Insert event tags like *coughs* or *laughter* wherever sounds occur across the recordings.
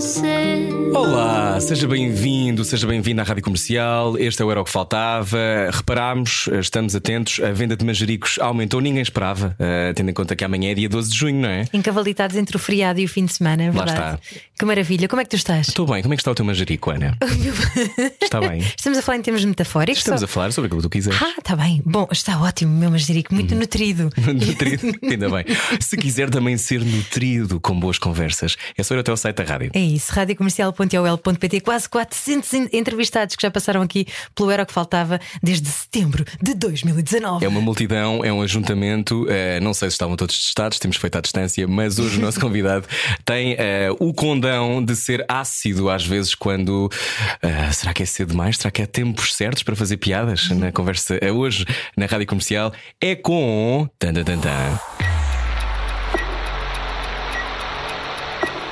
você. Olá, seja bem-vindo, seja bem-vindo à Rádio Comercial. Este é o Era o que Faltava. Reparámos, estamos atentos, a venda de manjericos aumentou, ninguém esperava, eh, tendo em conta que amanhã é dia 12 de junho, não é? Encavalitados entre o feriado e o fim de semana, é Lá verdade. Que maravilha. Como é que tu estás? Estou bem, como é que está o teu manjerico, Ana? *laughs* Está bem? *laughs* Estamos a falar em termos metafóricos? Estamos só- a falar sobre aquilo que tu quiseres. Ah, está bem. Bom, está ótimo, meu manjerico, muito Uhum. nutrido. *laughs* Nutrido, ainda bem. Se quiser também ser nutrido com boas conversas, é só ir até ao site da rádio. É isso, radiocomercial.ol.pt Quase 400 en- entrevistados que já passaram aqui pelo Era o que Faltava desde setembro de 2019. É uma multidão, é um ajuntamento. eh, não sei se estavam todos testados, temos feito à distância, mas hoje o nosso *laughs* convidado tem eh, o condão de ser ácido às vezes quando. eh, será que é cedo demais? Será que é tempos certos para fazer piadas? Na conversa eh, hoje na rádio comercial é com. Tan, tan, tan, tan.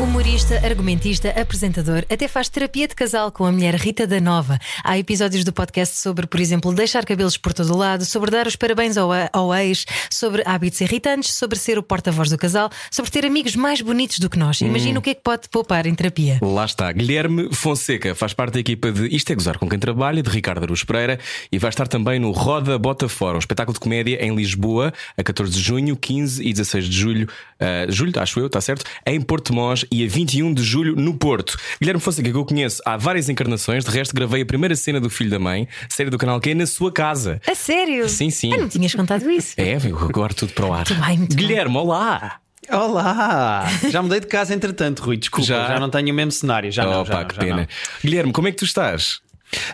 Humorista, argumentista, apresentador, até faz terapia de casal com a mulher Rita da Nova. Há episódios do podcast sobre, por exemplo, deixar cabelos por todo o lado, sobre dar os parabéns ao, ao ex, sobre hábitos irritantes, sobre ser o porta-voz do casal, sobre ter amigos mais bonitos do que nós. Imagina o que é que pode poupar em terapia. Lá está, Guilherme Fonseca faz parte da equipa de Isto é Gozar com quem trabalha, de Ricardo Aruz Pereira, e vai estar também no Roda Bota Fora, um espetáculo de comédia em Lisboa, a 14 de junho, 15 e 16 de julho, ah, julho, acho eu, está certo, em Porto Mós e a 21 de julho no Porto. Guilherme Fonseca, que eu conheço há várias encarnações, de resto gravei a primeira cena do Filho da Mãe, série do canal que é na sua casa. A sério? Sim, sim. Ah, não tinhas contado isso. É, viu, agora tudo para o ar. Muito bem, muito bem. Guilherme, olá! Olá! Já mudei de casa entretanto, Rui. Desculpa, Já? já, não tenho o mesmo cenário. Já não, Opa, já não, que já pena. Guilherme, como é que tu estás?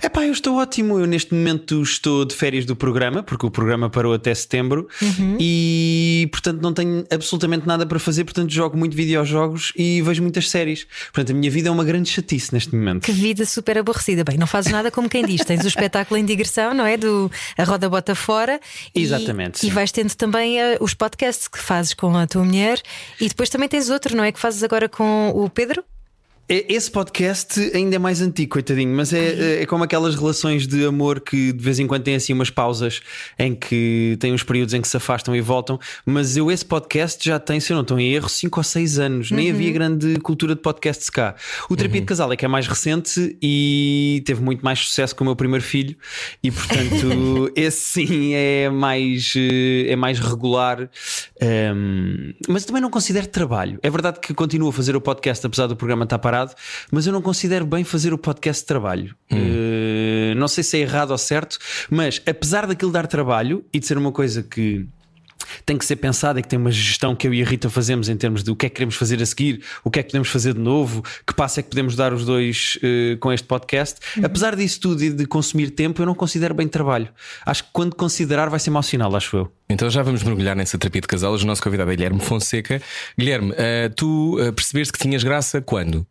É pá, eu estou ótimo. Eu neste momento estou de férias do programa, porque o programa parou até setembro e, portanto, não tenho absolutamente nada para fazer. Portanto, jogo muito videojogos e vejo muitas séries. Portanto, a minha vida é uma grande chatice neste momento. Que vida super aborrecida. Bem, não fazes nada como quem diz. Tens o espetáculo em digressão, não é? Do A Roda Bota Fora. E- Exatamente, E, sim. vais tendo também eh, os podcasts que fazes com a tua mulher. E depois também tens outro, não é? Que fazes agora com o Pedro? É- Esse podcast ainda é mais antigo, coitadinho, mas é, é como aquelas relações de amor que de vez em quando têm assim umas pausas em que têm uns períodos em que se afastam e voltam. Mas eu, esse podcast já tem, se eu não estou em erro, 5 ou 6 anos. Nem havia grande cultura de podcasts cá. O Terapia de Casal é que é mais recente e teve muito mais sucesso com o meu primeiro filho, e portanto, *laughs* esse sim é mais, eh, é mais regular. Ehm, mas também não considero trabalho. É verdade que continuo a fazer o podcast, apesar do programa estar parado, mas eu não considero bem fazer o podcast de trabalho. Eh, não sei se é errado ou certo, mas apesar daquilo dar trabalho e de ser uma coisa que tem que ser pensada e que tem uma gestão que eu e a Rita fazemos em termos de o que é que queremos fazer a seguir, o que é que podemos fazer de novo, que passo é que podemos dar os dois eh, com este podcast. Apesar disso tudo e de consumir tempo, eu não considero bem trabalho. Acho que quando considerar vai ser mau sinal, acho eu. Então já vamos mergulhar nessa terapia de casal. O nosso convidado é Guilherme Fonseca. Guilherme, eh, tu eh, percebeste que tinhas graça quando?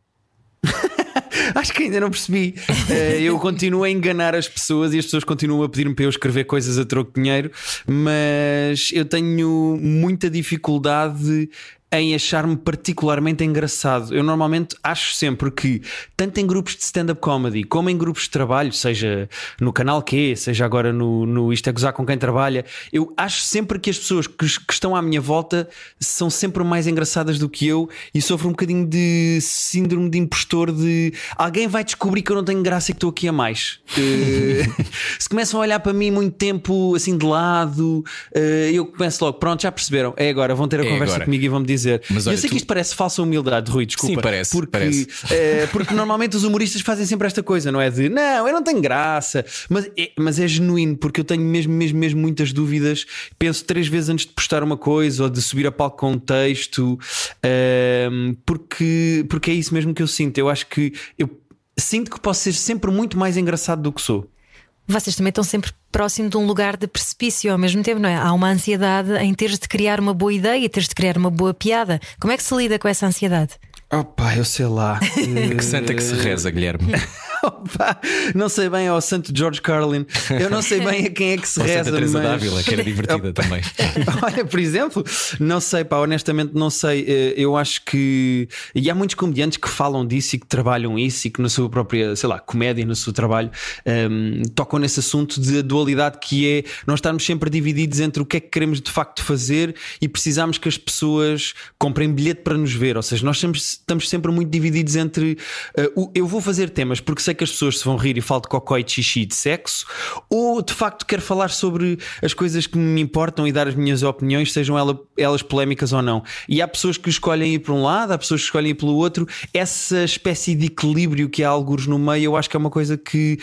Acho que ainda não percebi. Eh, eu continuo a enganar as pessoas e as pessoas continuam a pedir-me para eu escrever coisas a troco de dinheiro, mas eu tenho muita dificuldade em achar-me particularmente engraçado. Eu normalmente acho sempre que, tanto em grupos de stand-up comedy como em grupos de trabalho, seja no canal Q, seja agora no, no Isto é Gozar com quem trabalha, eu acho sempre que as pessoas que, que estão à minha volta são sempre mais engraçadas do que eu e sofro um bocadinho de síndrome de impostor de alguém vai descobrir que eu não tenho graça e que estou aqui a mais. *laughs* Eh, se começam a olhar para mim muito tempo assim de lado, eh, eu começo logo, pronto, já perceberam, é agora, vão ter a É conversa agora. comigo e vão me dizer. Mas eu olha, sei tu- que isto parece falsa humildade, Rui, desculpa. Sim, parece, Porque, parece. eh, porque normalmente os humoristas fazem sempre esta coisa, não é? De não, eu não tenho graça, mas é, mas é genuíno, porque eu tenho mesmo, mesmo, mesmo muitas dúvidas. Penso três vezes antes de postar uma coisa ou de subir a palco com um texto, ehm, porque, porque é isso mesmo que eu sinto. Eu acho que eu sinto que posso ser sempre muito mais engraçado do que sou. Vocês também estão sempre próximo de um lugar de precipício ao mesmo tempo, não é? Há uma ansiedade em teres de criar uma boa ideia, teres de criar uma boa piada. Como é que se lida com essa ansiedade? Opa, eu sei lá. *laughs* Que santa que se reza, Guilherme. *laughs* Opa, não sei bem ao Santo George Carlin, eu não sei bem a quem é que se Santa reza, Teresa mas... Dávila, que era divertida *laughs* também. Olha, por exemplo, não sei, pá, honestamente não sei. Eh, Eu acho que. E há muitos comediantes que falam disso e que trabalham isso e que na sua própria, sei lá, comédia, no seu trabalho, ehm, tocam nesse assunto de dualidade que é nós estarmos sempre divididos entre o que é que queremos de facto fazer e precisamos que as pessoas comprem bilhete para nos ver. Ou seja, nós sempre, estamos sempre muito divididos entre o eu vou fazer temas porque sei que as pessoas se vão rir e falo de cocó e de xixi e de sexo, ou de facto quero falar sobre as coisas que me importam e dar as minhas opiniões, sejam ela- elas polémicas ou não. E há pessoas que escolhem ir para um lado, há pessoas que escolhem ir pelo outro. Essa espécie de equilíbrio que há alguns no meio, eu acho que é uma coisa que.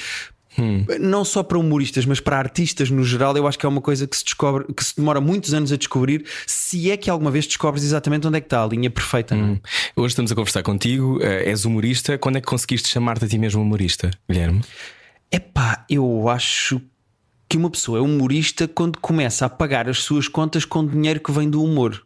Não só para humoristas, mas para artistas no geral, eu acho que é uma coisa que se descobre, que se demora muitos anos a descobrir, se é que alguma vez descobres exatamente onde é que está a linha perfeita. é? Hoje estamos a conversar contigo, eh, és humorista. Quando é que conseguiste chamar-te a ti mesmo humorista, Guilherme? Epá, eu acho que uma pessoa é humorista quando começa a pagar as suas contas com dinheiro que vem do humor.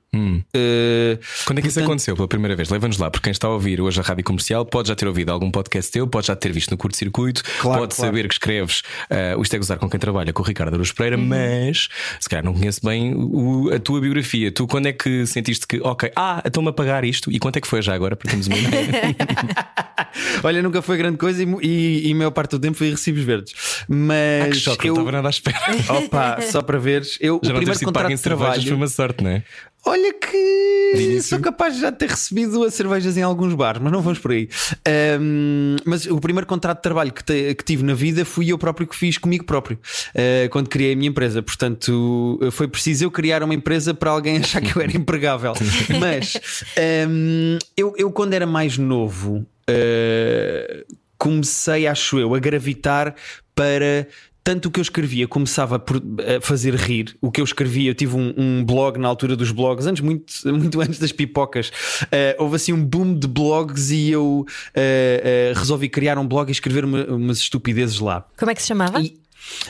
Eh, Quando é que isso portanto, aconteceu pela primeira vez? Leva-nos lá, porque quem está a ouvir hoje a rádio comercial pode já ter ouvido algum podcast teu, pode já ter visto no curto-circuito, Claro, pode claro. saber que escreves uh, o Isto é Gozar com quem trabalha, com o Ricardo Aruz Pereira, mas se calhar não conhece bem o- a tua biografia. Tu, quando é que sentiste que, ok, ah, estão-me a pagar isto? E quanto é que foi já agora? Para termos uma ideia. *laughs* Olha, nunca foi grande coisa e, e, e a maior parte do tempo foi recibos verdes. Mas Ah, que choque, eu, não estava nada à espera. opa, só para veres, eu Já o primeiro contrato em de trabalho. foi uma sorte, não é? Olha que sou capaz de já ter recebido as cervejas em alguns bares, mas não vamos por aí. Ahm, mas o primeiro contrato de trabalho que, te- que tive na vida fui eu próprio que fiz comigo próprio, ah, quando criei a minha empresa. Portanto, foi preciso eu criar uma empresa para alguém achar que eu era *laughs* empregável. mas ahm, eu, eu, quando era mais novo, ah, comecei, acho eu, a gravitar para tanto o que eu escrevia começava por a fazer rir. O que eu escrevia, eu tive um, um blog na altura dos blogs, antes, muito, *laughs* muito antes das pipocas. Eh, houve assim um boom de blogs e eu eh, eh, resolvi criar um blog e escrever uma- umas estupidezes lá. Como é que se chamava? E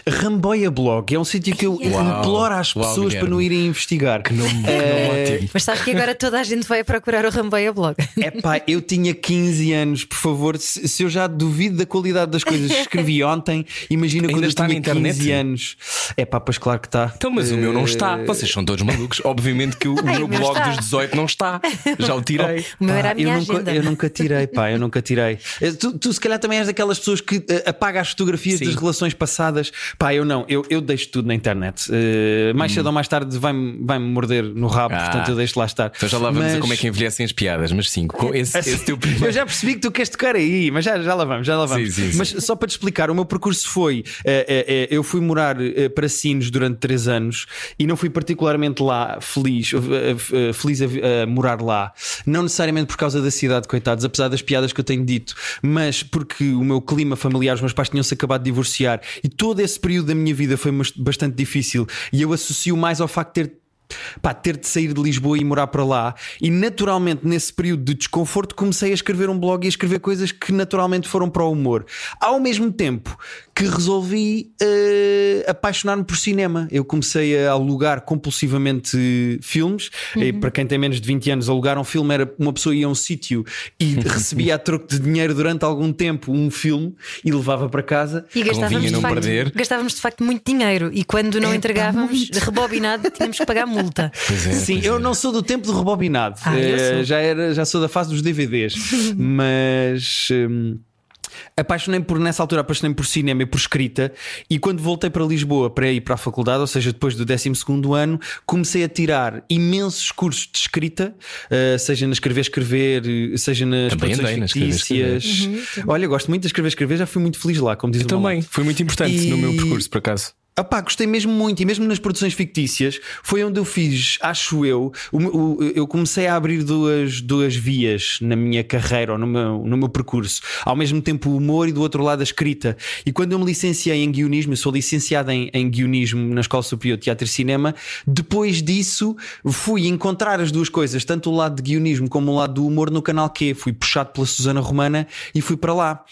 Ramboia Blog é um sítio que eu Uau. imploro às Uau, pessoas para Guilherme. não irem investigar. Que nome, que nome ótimo. Mas sabes que agora toda a gente vai procurar o Rambeia Blog. Epá, eu tinha 15 anos, por favor. Se, se eu já duvido da qualidade das coisas que escrevi *laughs* ontem, imagina Ainda quando eu está na tinha 15 internet? anos. Epá, pois claro que está. Então, mas o meu não está. Eh, Vocês são todos malucos. Obviamente que o, *laughs* o Ai, meu blog está. dos 18 não está. Já o tirei. *laughs* O meu era a Pá, minha eu, nunca, eu nunca tirei, pá, eu nunca tirei. Eh, Tu, tu se calhar também és daquelas pessoas que apaga as fotografias Sim. das relações passadas. Pá, eu não, eu, eu deixo tudo na internet. Eh, mais cedo ou mais tarde vai-me vai morder no rabo, Hum. Ah. portanto eu deixo lá estar. Então já lá vamos Mas- a como é que envelhecem as piadas, mas sim, com esse, *laughs* esse teu primeiro. Eu já percebi que tu queres tocar aí, mas já, já lá vamos, já lá vamos. Sim, sim, sim. Mas só para te explicar, o meu percurso foi: eh, eh, eu fui morar para Sines durante três anos e não fui particularmente lá feliz, feliz a, a morar lá. Não necessariamente por causa da cidade, coitados, apesar das piadas que eu tenho dito, mas porque o meu clima familiar, os meus pais tinham-se acabado de divorciar e todo esse período da minha vida foi bastante difícil e eu associo mais ao facto de ter pá, ter de sair de Lisboa e morar para lá. E naturalmente, nesse período de desconforto, comecei a escrever um blog e a escrever coisas que naturalmente foram para o humor. Ao mesmo tempo que resolvi eh, apaixonar-me por cinema, eu comecei a alugar compulsivamente filmes. E para quem tem menos de 20 anos, alugar um filme era uma pessoa ia a um sítio e *laughs* recebia a troco de dinheiro durante algum tempo um filme e levava para casa. E gastávamos de, não facto, perder. gastávamos de facto muito dinheiro e quando não É, entregávamos muito. rebobinado tínhamos que pagar multa. *laughs* Pois é, Sim, pois eu é. não sou do tempo do rebobinado. Ah, sou. já, era, já sou da fase dos DVDs. *laughs* Mas. hum, Apaixonei por nessa altura, apaixonei por cinema e por escrita. E quando voltei para Lisboa para ir para a faculdade, ou seja, depois do 12 ano, comecei a tirar imensos cursos de escrita, eh, seja na escrever, escrever, eh, seja nas Também produções fictícias. Olha, gosto muito de escrever, escrever, já fui muito feliz lá, como diz Eu o também, foi muito importante no meu E- percurso, por acaso. Ah pá, gostei mesmo muito, e mesmo nas produções fictícias foi onde eu fiz, acho eu, o- o- eu comecei a abrir duas, duas vias na minha carreira ou no meu, no meu percurso. Ao mesmo tempo o humor e do outro lado a escrita. E quando eu me licenciei em guionismo, eu sou licenciado em, em guionismo na Escola Superior de Teatro e Cinema, depois disso fui encontrar as duas coisas, tanto o lado de guionismo como o lado do humor no canal Q. Fui puxado pela Susana Romana e fui para lá.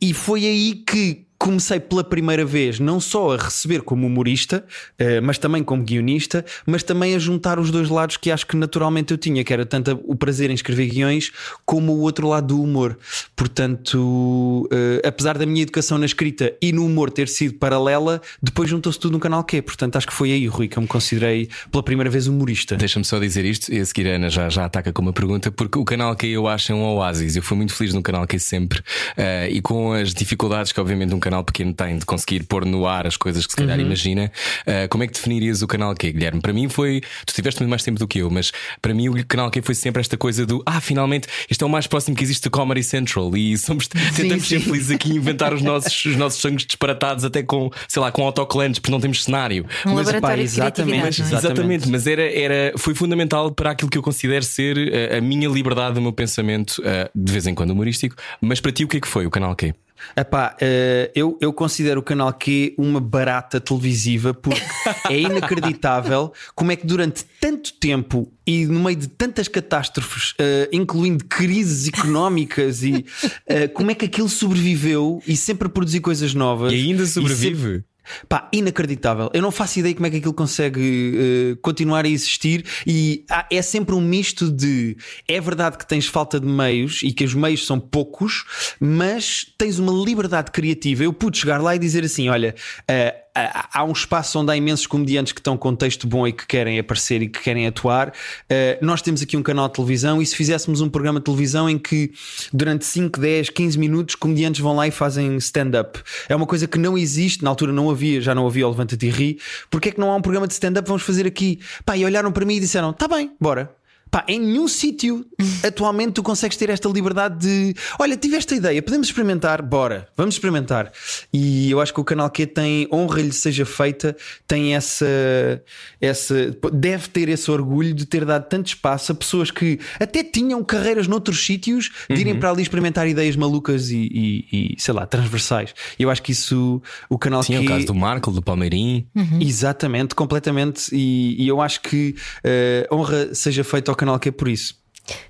E foi aí que comecei pela primeira vez não só a receber como humorista, uh, mas também como guionista, mas também a juntar os dois lados que acho que naturalmente eu tinha, que era tanto o prazer em escrever guiões como o outro lado do humor. Portanto, uh, apesar da minha educação na escrita e no humor ter sido paralela, depois juntou-se tudo no canal Q. Portanto, acho que foi aí, Rui, que eu me considerei pela primeira vez humorista. Deixa-me só dizer isto, e a seguir a Ana já, já ataca com uma pergunta, porque o canal Q eu acho é um oásis. Eu fui muito feliz no canal Q sempre, uh, e com as dificuldades que, obviamente, um canal pequeno tem de conseguir pôr no ar as coisas que se calhar uhum. imagina, uh, como é que definirias o canal Q, Guilherme? Para mim foi. Tu tiveste muito mais tempo do que eu, mas para mim o canal Q foi sempre esta coisa do ah, finalmente, isto é o mais próximo que existe do Comedy Central e somos *laughs* tentamos ser felizes aqui inventar os nossos, os nossos sonhos disparatados até com, sei lá, com autocolantes, porque não temos cenário. Um mas, pá, exatamente, mas, é? exatamente, mas era, era, foi fundamental para aquilo que eu considero ser a, eh, a minha liberdade, o meu pensamento, uh, de vez em quando humorístico. Mas para ti, o que é que foi o canal Q? Epá, uh, eu, eu considero o canal Q uma barata televisiva porque é inacreditável como é que durante tanto tempo e no meio de tantas catástrofes, uh, incluindo crises económicas, e uh, como é que aquilo sobreviveu e sempre produziu coisas novas. E ainda sobrevive. Pá, inacreditável. Eu não faço ideia como é que aquilo consegue uh, continuar a existir e há, é sempre um misto de é verdade que tens falta de meios e que os meios são poucos, mas tens uma liberdade criativa. Eu pude chegar lá e dizer assim: olha, uh, há um espaço onde há imensos comediantes que estão com texto bom e que querem aparecer e que querem atuar. Eh, nós temos aqui um canal de televisão e se fizéssemos um programa de televisão em que durante 5, 10, 15 minutos comediantes vão lá e fazem stand-up. É uma coisa que não existe, na altura não havia, já não havia o Levanta-te e Ri. Porquê é que não há um programa de stand-up? Vamos fazer aqui. Pá, e olharam para mim e disseram: tá bem, bora. Pá, em nenhum sítio *laughs* atualmente tu consegues ter esta liberdade de olha, tive esta ideia, podemos experimentar, bora, vamos experimentar. E eu acho que o canal Q tem honra-lhe seja feita, tem essa, essa, deve ter esse orgulho de ter dado tanto espaço a pessoas que até tinham carreiras noutros sítios de irem uhum. para ali experimentar ideias malucas e, e, e, sei lá, transversais. Eu acho que isso o canal Sim, Q. o caso do Marco, do Palmeirim. Uhum. Exatamente, completamente. E, e, eu acho que uh, honra seja feita ao canal que é por isso.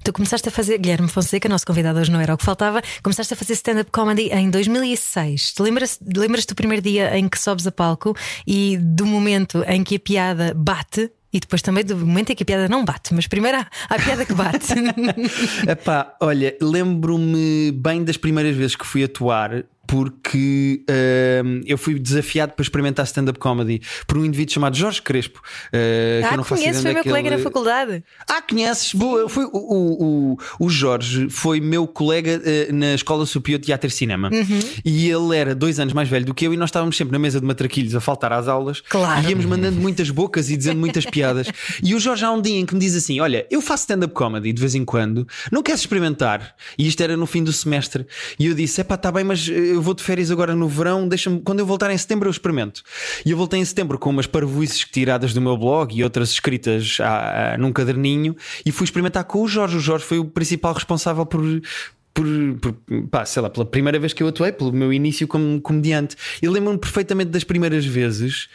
Tu começaste a fazer, Guilherme Fonseca, nosso convidado hoje não era o que faltava, começaste a fazer stand-up comedy em 2006. Lembras, lembras do primeiro dia em que sobes a palco e do momento em que a piada bate? E depois também do momento em que a piada não bate, mas primeiro há, há a piada que bate. *laughs* Epá, olha, lembro-me bem das primeiras vezes que fui atuar porque uh, eu fui desafiado para experimentar stand-up comedy por um indivíduo chamado Jorge Crespo. Uh, ah, que eu não conheces, foi meu colega na faculdade. Ah, conheces? Boa, foi, o, o, o, Jorge foi meu colega uh, na Escola Superior de Teatro e Cinema. Uhum. E ele era dois anos mais velho do que eu, e nós estávamos sempre na mesa de matraquilhos a faltar às aulas. Claro. E íamos mandando muitas bocas e dizendo muitas piadas. *laughs* E o Jorge há um dia em que me diz assim: Olha, eu faço stand-up comedy de vez em quando, não queres experimentar? E isto era no fim do semestre. E eu disse: É pá, está bem, mas eu eu vou de férias agora no verão, deixa-me, quando eu voltar em setembro eu experimento. E eu voltei em setembro com umas parvoices tiradas do meu blog e outras escritas a, a, num caderninho e fui experimentar com o Jorge. O Jorge foi o principal responsável por, por, por pá, sei lá, pela primeira vez que eu atuei, pelo meu início como comediante. Eu lembro-me perfeitamente das primeiras vezes.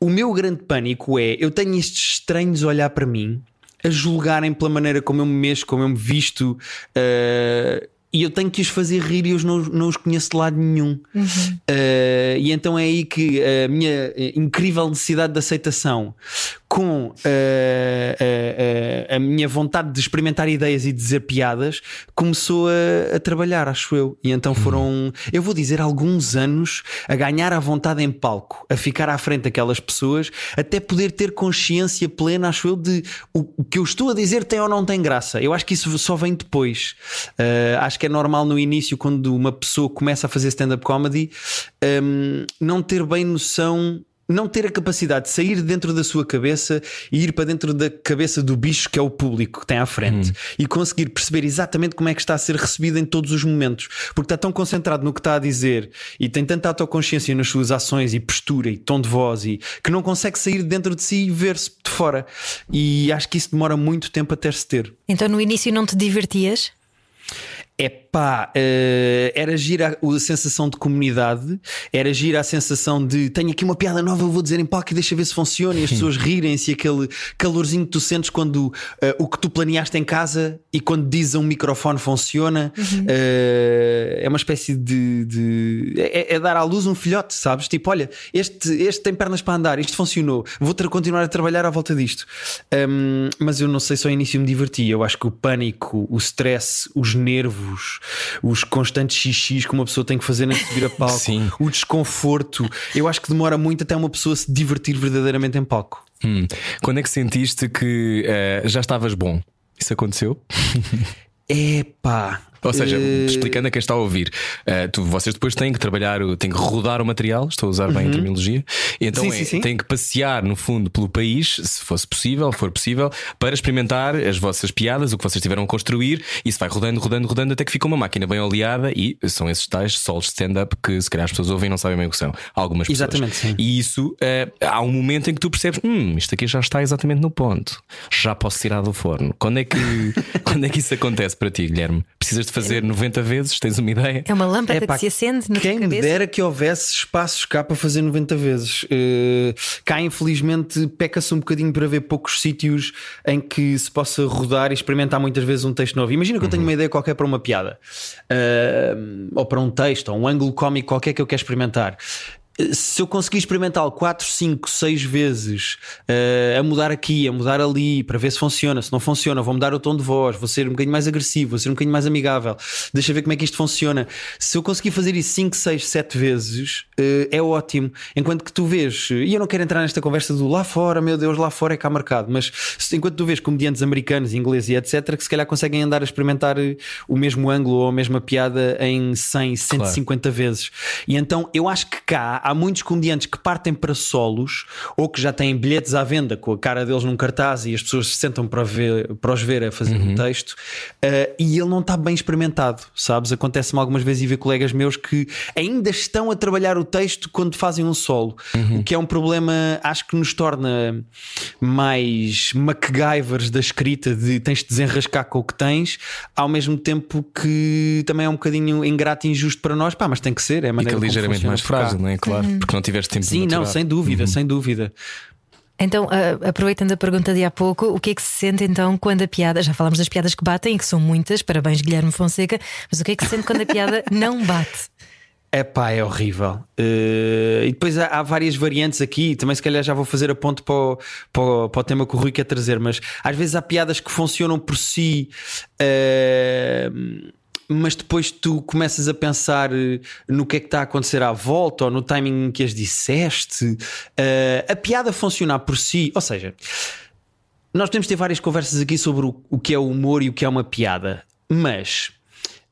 O meu grande pânico é eu tenho estes estranhos a olhar para mim, a julgarem pela maneira como eu me mexo, como eu me visto. Uh, e eu tenho que os fazer rir e eu não, não os conheço de lado nenhum. Uhum. Uh, e então é aí que a minha incrível necessidade de aceitação com uh, uh, a minha vontade de experimentar ideias e dizer piadas começou a, a, trabalhar, acho eu. E então foram, eu vou dizer, alguns anos a ganhar a vontade em palco, a ficar à frente daquelas pessoas, até poder ter consciência plena, acho eu, de o, o que eu estou a dizer tem ou não tem graça. Eu acho que isso só vem depois. Uh, acho que é normal no início, quando uma pessoa começa a fazer stand-up comedy, um, não ter bem noção não ter a capacidade de sair dentro da sua cabeça e ir para dentro da cabeça do bicho que é o público que tem à frente hum. e conseguir perceber exatamente como é que está a ser recebido em todos os momentos, porque está tão concentrado no que está a dizer e tem tanta autoconsciência nas suas ações e postura e tom de voz e que não consegue sair dentro de si e ver-se de fora. E acho que isso demora muito tempo até se ter. Então no início não te divertias? É pá, uh, era gira a, a, sensação de comunidade, era gira a sensação de tenho aqui uma piada nova, vou dizer em palco e deixa ver se funciona e as pessoas rirem-se, aquele calorzinho que tu sentes quando uh, o que tu planeaste em casa e quando diz a um microfone funciona. Uhum. Uh, é uma espécie de. de é, é, dar à luz um filhote, sabes? Tipo, olha, este, este tem pernas para andar, isto funcionou, vou ter continuar a trabalhar à volta disto. Um, mas eu não sei se ao início me diverti, eu acho que o pânico, o stress, os nervos os, os constantes xixis que uma pessoa tem que fazer antes de subir a *laughs* palco, Sim. o desconforto. Eu acho que demora muito até uma pessoa se divertir verdadeiramente em palco. Hum. Quando é que sentiste que uh, já estavas bom? Isso aconteceu? Epá, ou seja, uh... explicando a quem está a ouvir, uh, tu, vocês depois têm que trabalhar, têm que rodar o material, estou a usar bem uhum. a terminologia, então sim, é, sim, sim. têm que passear no fundo pelo país, se fosse possível, for possível, para experimentar as vossas piadas, o que vocês tiveram a construir, e isso vai rodando, rodando, rodando, até que fica uma máquina bem oleada e são esses tais solos de stand-up que se calhar as pessoas ouvem e não sabem bem o que são. Algumas pessoas. Exatamente, sim. E isso uh, há um momento em que tu percebes, hum, isto aqui já está exatamente no ponto, já posso tirar do forno. Quando é que, *laughs* quando é que isso acontece para ti, Guilherme? Precisas de fazer 90 vezes? Tens uma ideia? É uma lâmpada é, que se acende na Quem me dera que houvesse espaços cá para fazer 90 vezes. Uh, cá, infelizmente, peca-se um bocadinho para ver poucos sítios em que se possa rodar e experimentar muitas vezes um texto novo. Imagina que uhum. eu tenho uhum. uma ideia qualquer para uma piada, uh, ou para um texto, ou um ângulo cómico qualquer que eu quero experimentar se eu conseguir experimentá-lo 4, 5, 6 vezes uh, a mudar aqui, a mudar ali, para ver se funciona, se não funciona, vou mudar o tom de voz, vou ser um bocadinho mais agressivo, vou ser um bocadinho mais amigável, deixa ver como é que isto funciona. Se eu conseguir fazer isso 5, 6, 7 vezes, uh, é ótimo. Enquanto que tu vês, e eu não quero entrar nesta conversa do lá fora, meu Deus, lá fora é cá marcado, mas enquanto tu vês comediantes americanos, ingleses e etc., que se calhar conseguem andar a experimentar eh, o mesmo ângulo ou a mesma piada em 100, 150 claro. vezes. E então eu acho que cá há muitos comediantes que partem para solos ou que já têm bilhetes à venda com a cara deles num cartaz e as pessoas se sentam para, ver, para os ver a fazer uhum. um texto uh, e ele não está bem experimentado, sabes? Acontece-me algumas vezes e ver colegas meus que ainda estão a trabalhar o texto quando fazem um solo, uhum. o que é um problema, acho que nos torna mais MacGyvers da escrita de tens de desenrascar com o que tens, ao mesmo tempo que também é um bocadinho ingrato e injusto para nós, pá, mas tem que ser, é a maneira Fica ligeiramente mais frágil, não é? Claro. Uhum. Porque não tiveste tempo Sim, de não, sem dúvida, uhum. sem dúvida. Então, uh, aproveitando a pergunta de há pouco, o que é que se sente então quando a piada, já falamos das piadas que batem e que são muitas, parabéns Guilherme Fonseca, mas o que é que se sente quando a piada *laughs* não bate? É pá, é horrível. Uh, e depois há, há, várias variantes aqui. Também, se calhar, já vou fazer a ponto para o, para, o, para o tema que o Rui quer trazer. Mas às vezes há piadas que funcionam por si. Uh, mas depois tu começas a pensar eh, no que é que está a acontecer à volta ou no timing em que as disseste. Uh, a piada funcionar por si, ou seja, nós podemos ter várias conversas aqui sobre o, o que é o humor e o que é uma piada, mas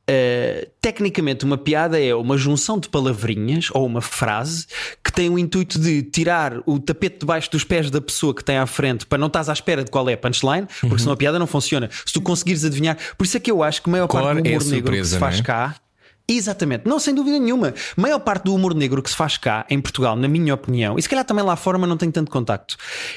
Uh, tecnicamente, uma piada é uma junção de palavrinhas ou uma frase que tem o intuito de tirar o tapete debaixo dos pés da pessoa que tem à frente para não estás à espera de qual é a punchline, porque uhum. senão a piada não funciona. Se tu conseguires adivinhar, por isso é que eu acho que a maior parte do humor é negro que se faz é? cá. Exatamente, não sem dúvida nenhuma. A maior parte do humor negro que se faz cá, em Portugal, na minha opinião, e se calhar também lá fora, mas não tenho tanto contacto,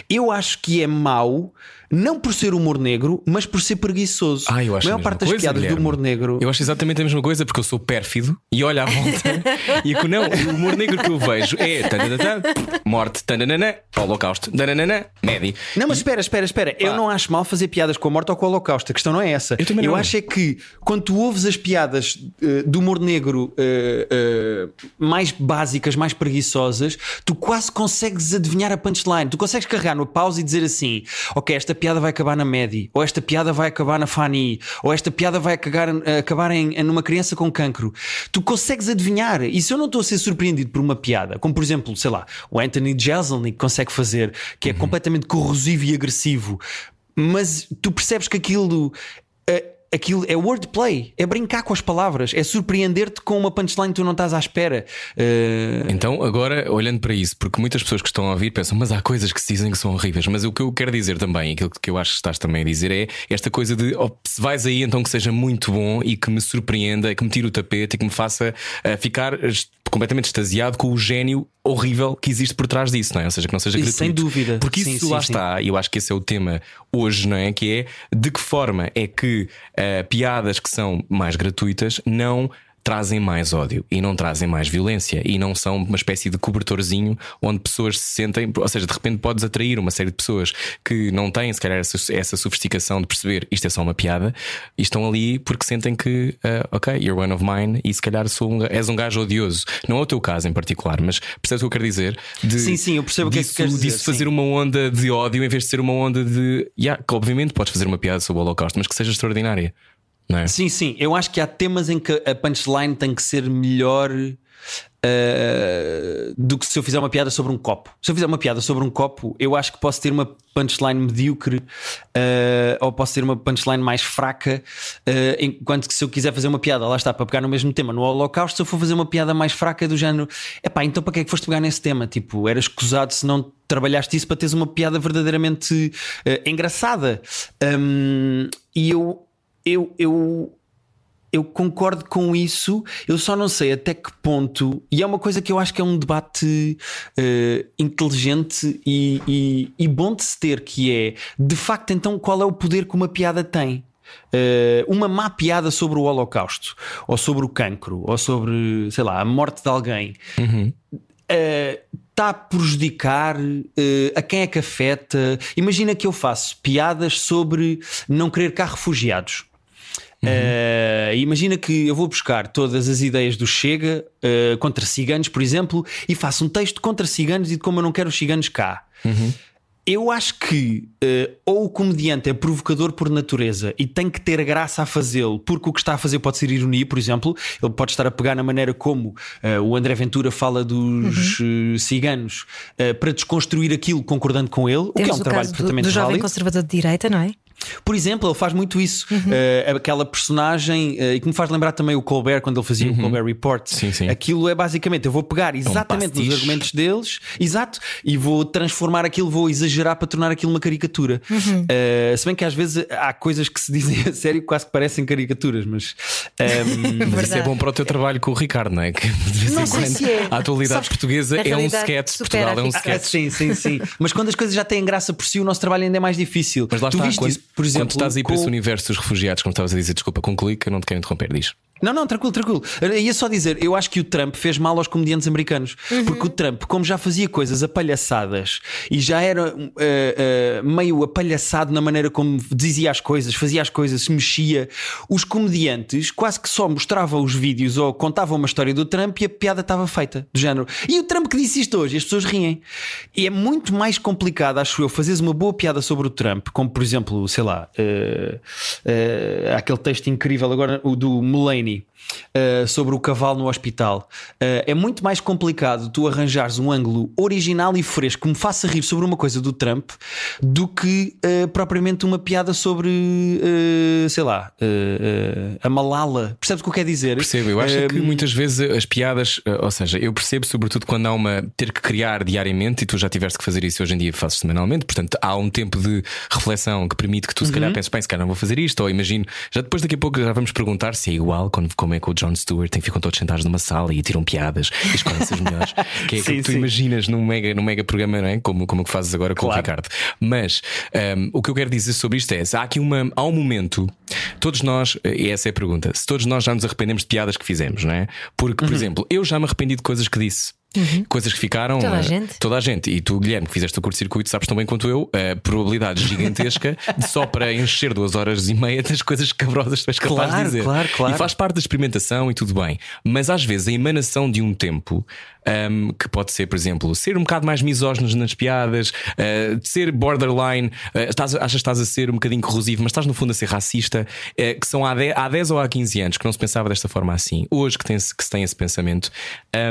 eu acho que é mau não por ser humor negro, mas por ser preguiçoso. Ah, eu acho a maior parte das coisa, piadas Guilherme. do humor negro. Eu acho exatamente a mesma coisa porque eu sou pérfido e olho à volta *laughs* e que não, o humor negro que eu vejo é tananana, morte, tananana, holocausto, tananana, médio. Não, mas espera, espera, espera. Eu não acho mal fazer piadas com a morte ou com o holocausto. A questão não é essa. Eu, também eu não. acho é que quando tu ouves as piadas uh, do humor negro uh, uh, mais básicas, mais preguiçosas, tu quase consegues adivinhar a punchline. Tu consegues carregar no pausa e dizer assim: Ok, esta piada vai acabar na Medi, ou esta piada vai acabar na Fanny, ou esta piada vai acabar, acabar em, numa criança com cancro. Tu consegues adivinhar. E se eu não estou a ser surpreendido por uma piada, como por exemplo, sei lá, o Anthony Jeselnik consegue fazer, que é uhum. completamente corrosivo e agressivo, mas tu percebes que aquilo. Uh, aquilo é wordplay, é brincar com as palavras, é surpreender-te com uma punchline que tu não estás à espera. Uh... Então, agora, olhando para isso, porque muitas pessoas que estão a ouvir pensam, mas há coisas que se dizem que são horríveis. Mas o que eu quero dizer também, aquilo que eu acho que estás também a dizer, é esta coisa de oh, se vais aí, então que seja muito bom e que me surpreenda, que me tire o tapete e que me faça uh, ficar completamente extasiado com o gênio horrível que existe por trás disso, não é? Ou seja, que não seja gratuito. sem dúvida. Porque Sim, isso sim, lá sim. está, e eu acho que esse é o tema hoje, não é? Que é de que forma é que eh, piadas que são mais gratuitas não trazem mais ódio e não trazem mais violência e não são uma espécie de cobertorzinho onde pessoas se sentem, ou seja, de repente podes atrair uma série de pessoas que não têm se calhar essa, essa sofisticação de perceber isto é só uma piada e estão ali porque sentem que eh, ok, you're one of mine e se calhar sou um, és um gajo odioso. Não é o teu caso em particular, mas percebes o que eu quero dizer? De, Sim, sim, eu percebo o que é que disso, queres dizer, fazer sim. uma onda de ódio em vez de ser uma onda de. Yeah, que obviamente podes fazer uma piada sobre o Holocausto, mas que seja extraordinária. É? Sim, sim. Eu acho que há temas em que a punchline tem que ser melhor uh, do que se eu fizer uma piada sobre um copo. Se eu fizer uma piada sobre um copo, eu acho que posso ter uma punchline medíocre uh, ou posso ter uma punchline mais fraca. uh, enquanto que se eu quiser fazer uma piada, lá está, para pegar no mesmo tema, no Holocausto, se eu for fazer uma piada mais fraca do género, epá, então para que é que foste pegar nesse tema? Tipo, eras escusado se não trabalhaste isso para teres uma piada verdadeiramente engraçada. Um, e eu, eu, eu, eu concordo com isso, eu só não sei até que ponto, e é uma coisa que eu acho que é um debate eh, inteligente e, e- e bom de se ter, que é de facto então qual é o poder que uma piada tem. Eh, uma má piada sobre o Holocausto, ou sobre o cancro, ou sobre, sei lá, a morte de alguém, está a prejudicar eh, a quem é que afeta. Imagina que eu faço piadas sobre não querer cá refugiados. Eh, imagina que eu vou buscar todas as ideias do Chega eh, contra ciganos, por exemplo, e faço um texto contra ciganos e de como eu não quero os ciganos cá. Eu acho que eh, ou o comediante é provocador por natureza e tem que ter graça a fazê-lo, porque o que está a fazer pode ser ironia, por exemplo. Ele pode estar a pegar na maneira como eh, o André Ventura fala dos eh, ciganos eh, para desconstruir aquilo concordando com ele, o que é Temos um trabalho caso do, perfeitamente do jovem válido. conservador de direita, não é? Por exemplo, ele faz muito isso. Uhum. Eh, aquela personagem, eh, e que me faz lembrar também o Colbert, quando ele fazia o Colbert Report. Uhum. Sim, sim. Aquilo é basicamente, eu vou pegar exatamente nos pastiche. argumentos deles, exato, e vou transformar aquilo, vou exagerar para tornar aquilo uma caricatura. Uhum. Eh, se bem que às vezes há coisas que se dizem *laughs* a sério que quase que parecem caricaturas, mas. ehm, *laughs* Mas isso é bom para o teu trabalho com o Ricardo, não é? Que de vez Não em sei quando se é. a atualidade Sabes portuguesa é um sketch. Portugal é um. Ah, sketch. sim, sim, sim. Mas quando as coisas já têm graça por si, o nosso trabalho ainda é mais difícil. Mas lá tu está, viste quando, isso, por exemplo, quando estás aí para com- esse universo dos refugiados, como estavas a dizer, desculpa, concluí que eu não te quero interromper, diz. Não, não, tranquilo, tranquilo. Eu Ia só dizer, eu acho que o Trump fez mal aos comediantes americanos. Porque o Trump, como já fazia coisas apalhaçadas e já era eh, eh, meio apalhaçado na maneira como dizia as coisas, fazia as coisas, se mexia, os comediantes quase que só mostravam os vídeos ou contavam uma história do Trump e a piada estava feita, do género. E o Trump que disse isto hoje, as pessoas riem. E é muito mais complicado, acho eu, fazeres uma boa piada sobre o Trump, como por exemplo, sei lá, eh, eh, aquele texto incrível agora, o do Mulaney. maybe uh, sobre o cavalo no hospital. Uh, é muito mais complicado tu arranjares um ângulo original e fresco que me faça rir sobre uma coisa do Trump do que uh, propriamente uma piada sobre, sei lá, a Malala. Percebes o que eu quero dizer? Percebo, eu acho que Um, muitas vezes as piadas, ou seja, eu percebo sobretudo quando há uma ter que criar diariamente e tu já tiveste que fazer isso hoje em dia fazes semanalmente, portanto há um tempo de reflexão que permite que tu se Uhum. calhar penses, bem, se calhar não vou fazer isto, ou imagino, já depois daqui a pouco já vamos perguntar se é igual quando, como é que o John Stewart tem que ficam todos sentados numa sala e tiram piadas e escolhem-se as melhores, *laughs* que é Sim, que tu sim. imaginas num mega, num mega programa, não é? como, como que fazes agora com o Claro. Ricardo. Mas um, o que eu quero dizer sobre isto é: se há aqui uma, há um momento, todos nós, e essa é a pergunta, se todos nós já nos arrependemos de piadas que fizemos, não é? Porque, Uhum. por exemplo, eu já me arrependi de coisas que disse. Coisas que ficaram. Toda a eh, gente. Toda a gente. E tu, Guilherme, que fizeste o curto-circuito, sabes tão bem quanto eu, a probabilidade *laughs* gigantesca de só para encher duas horas e meia das coisas cabrosas que és capaz Claro, de dizer. claro, claro. E faz parte da experimentação e tudo bem. Mas às vezes a emanação de um tempo um, que pode ser, por exemplo, ser um bocado mais misóginos nas piadas, uh, ser borderline, uh, estás, achas que estás a ser um bocadinho corrosivo, mas estás no fundo a ser racista, uh, que são há 10, há 10 ou há 15 anos que não se pensava desta forma assim. Hoje que, tem que se tem esse pensamento,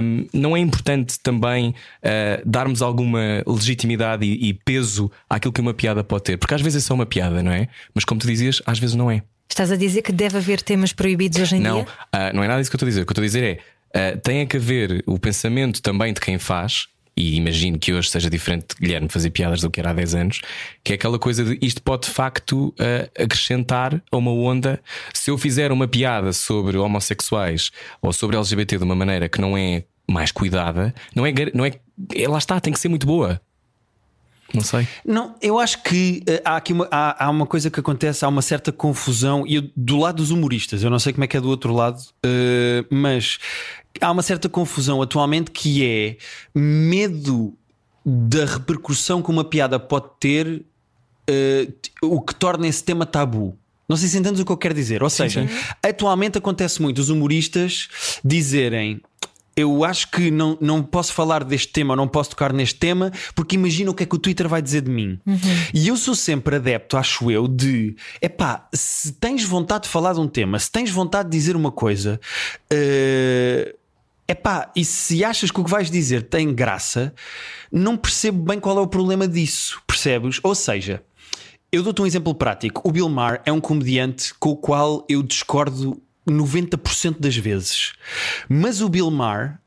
um, não é importante também uh, darmos alguma legitimidade e, e peso àquilo que uma piada pode ter, porque às vezes é só uma piada, não é? Mas como tu dizias, às vezes não é. Estás a dizer que deve haver temas proibidos hoje em Não, dia? ah, não é nada disso que eu estou a dizer. O que eu estou a dizer é ah, tem que haver o pensamento também de quem faz. E imagino que hoje seja diferente de Guilherme fazer piadas do que era há 10 anos, que é aquela coisa de isto pode de facto ah, acrescentar a uma onda. Se eu fizer uma piada sobre homossexuais ou sobre LGBT de uma maneira que não é mais cuidada, não é, não é, é. Lá está, tem que ser muito boa. Não sei. Não, eu acho que eh, há aqui uma, há, há uma coisa que acontece, há uma certa confusão, e eu- do lado dos humoristas, eu não sei como é que é do outro lado, eh, mas há uma certa confusão atualmente que é medo da repercussão que uma piada pode ter, t- o que torna esse tema tabu. Não sei se entendes o que eu quero dizer. Ou seja, atualmente acontece muito os humoristas dizerem. Eu acho que não, não posso falar deste tema, não posso tocar neste tema, porque imagina o que é que o Twitter vai dizer de mim. E eu sou sempre adepto, acho eu, de epá, se tens vontade de falar de um tema, se tens vontade de dizer uma coisa, eh, epá, e se achas que o que vais dizer tem graça, não percebo bem qual é o problema disso, percebes? Ou seja, eu dou-te um exemplo prático. O Bill Maher é um comediante com o qual eu discordo 90% das vezes. Mas o Bill Maher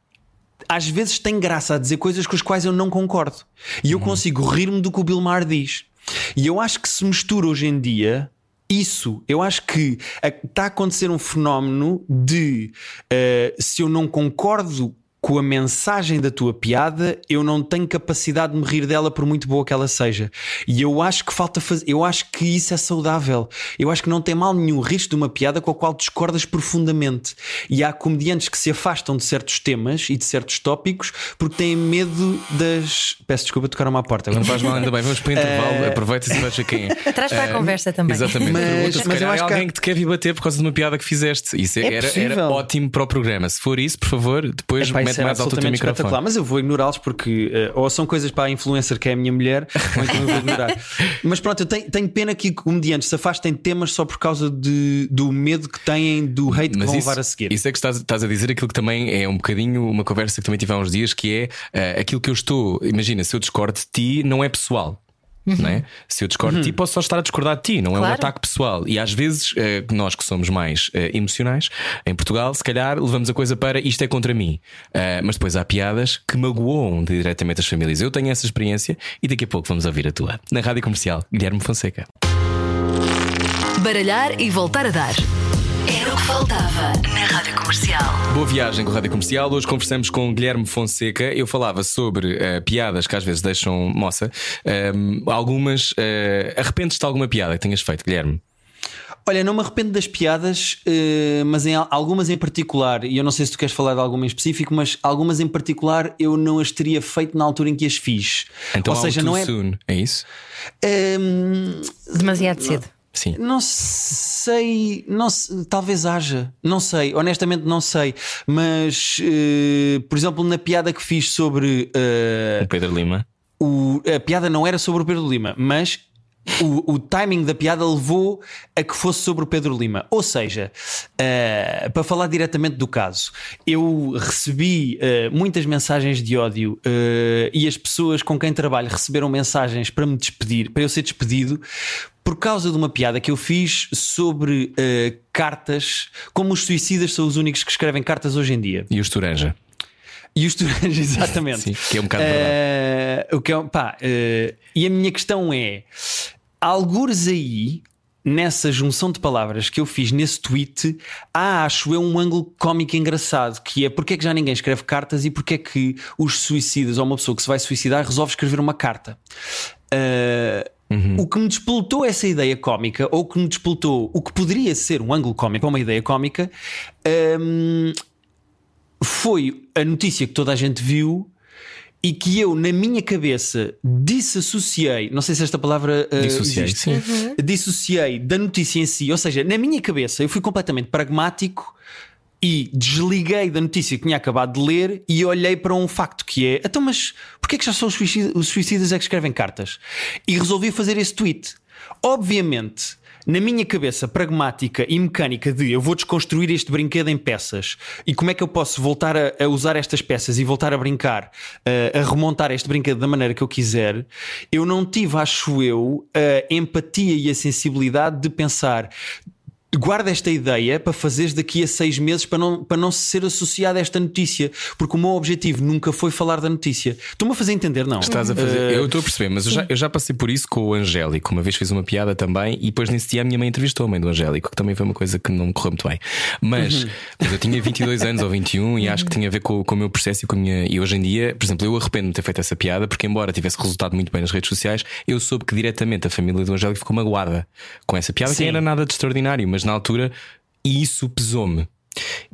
às vezes tem graça a dizer coisas com as quais eu não concordo. E eu consigo rir-me do que o Bill Maher diz. E eu acho que se mistura hoje em dia isso. Eu acho que está a acontecer um fenómeno de eh, se eu não concordo com a mensagem da tua piada, eu não tenho capacidade de me rir dela por muito boa que ela seja. E eu acho que falta fazer, eu acho que isso é saudável. Eu acho que não tem mal nenhum rir de uma piada com a qual discordas profundamente. E há comediantes que se afastam de certos temas e de certos tópicos porque têm medo das. Peço desculpa, tocaram-me à porta. Não faz mal, ainda bem. Vamos para o intervalo. Aproveita e veja quem é. Traz para a conversa também. Exatamente. Mas- se mas eu acho é que alguém que te quer vir bater por causa de uma piada que fizeste. Isso É era, era ótimo para o programa. Se for isso, por favor, depois mete isso é mais absolutamente espetacular, mas eu vou ignorá-los porque eh, ou são coisas para a influencer que é a minha mulher, *laughs* ou então eu vou ignorar. mas pronto, eu tenho, tenho pena que comediantes se afastem de temas só por causa de, do medo que têm do hate que Mas vão isso, levar a seguir. isso é que estás, estás a dizer aquilo que também é um bocadinho uma conversa que também tive há uns dias, que é eh, aquilo que eu estou. Imagina, se eu discordo de ti, não é pessoal. Não é? Se eu discordo de ti, posso só estar a discordar de ti, não é um Claro. ataque pessoal. E às vezes, eh, nós que somos mais eh, emocionais, em Portugal, se calhar levamos a coisa para isto é contra mim. Eh, mas depois há piadas que magoam diretamente as famílias. Eu tenho essa experiência e daqui a pouco vamos ouvir a tua. Na rádio comercial, Guilherme Fonseca. Baralhar e voltar a dar. Era o que faltava na Rádio Comercial. Boa viagem com a Rádio Comercial. Hoje conversamos com Guilherme Fonseca. Eu falava sobre eh, piadas que às vezes deixam moça. Ehm, algumas. Uh, Arrependes-te de alguma piada que tenhas feito, Guilherme? Olha, não me arrependo das piadas, eh, mas em al- algumas em particular, e eu não sei se tu queres falar de alguma em específico, mas algumas em particular eu não as teria feito na altura em que as fiz. Então, Ou seja, não é. soon, é isso? Ehm, Demasiado cedo. Sim. Não sei, não talvez haja, não sei, honestamente não sei, mas eh, por exemplo, na piada que fiz sobre eh, O Pedro Lima. o, a piada não era sobre o Pedro Lima, mas o, o timing da piada levou a que fosse sobre o Pedro Lima. Ou seja, eh, para falar diretamente do caso, eu recebi eh, muitas mensagens de ódio eh, e as pessoas com quem trabalho receberam mensagens para me despedir, para eu ser despedido. Por causa de uma piada que eu fiz sobre eh, cartas, como os suicidas são os únicos que escrevem cartas hoje em dia. E o Estoranja. E os turantes, *laughs* exatamente. *laughs* Sim, que é um bocado. Eh, o que é, pá, eh, e a minha questão é: algures aí, nessa junção de palavras que eu fiz nesse tweet, há, acho eu, um ângulo cómico engraçado, que é porque é que já ninguém escreve cartas e porque é que os suicidas ou uma pessoa que se vai suicidar resolve escrever uma carta. Eh, O que me despoltou essa ideia cómica, ou o que me despoltou o que poderia ser um ângulo cómico ou uma ideia cómica, hum, foi a notícia que toda a gente viu e que eu, na minha cabeça, desassociei. Não sei se esta palavra uh, Dissociei, existe. sim. Dissociei da notícia em si. Ou seja, na minha cabeça, eu fui completamente pragmático e desliguei da notícia que tinha acabado de ler e olhei para um facto que é: então, mas porquê é que já são os suicidas, os suicidas é que escrevem cartas? E resolvi fazer esse tweet. Obviamente, na minha cabeça pragmática e mecânica de eu vou desconstruir este brinquedo em peças e como é que eu posso voltar a, a usar estas peças e voltar a brincar, eh, a remontar este brinquedo da maneira que eu quiser, eu não tive, acho eu, a empatia e a sensibilidade de pensar guarda esta ideia para fazeres daqui a seis meses para não, para não ser associado a esta notícia, porque o meu objetivo nunca foi falar da notícia. Estou-me a fazer entender, não? Estás a fazer. Eh, eu estou a perceber, mas eu já, eu já passei por isso com o Angélico. Uma vez fiz uma piada também e depois nesse dia a minha mãe entrevistou a mãe do Angélico, que também foi uma coisa que não me correu muito bem. Mas, mas eu tinha 22 anos ou 21 e acho que tinha a ver com, com o meu processo e com a minha. E hoje em dia, por exemplo, eu arrependo-me de ter feito essa piada, porque embora tivesse resultado muito bem nas redes sociais, eu soube que diretamente a família do Angélico ficou magoada com essa piada, que Sim. nem era nada de extraordinário, mas na altura isso pesou-me.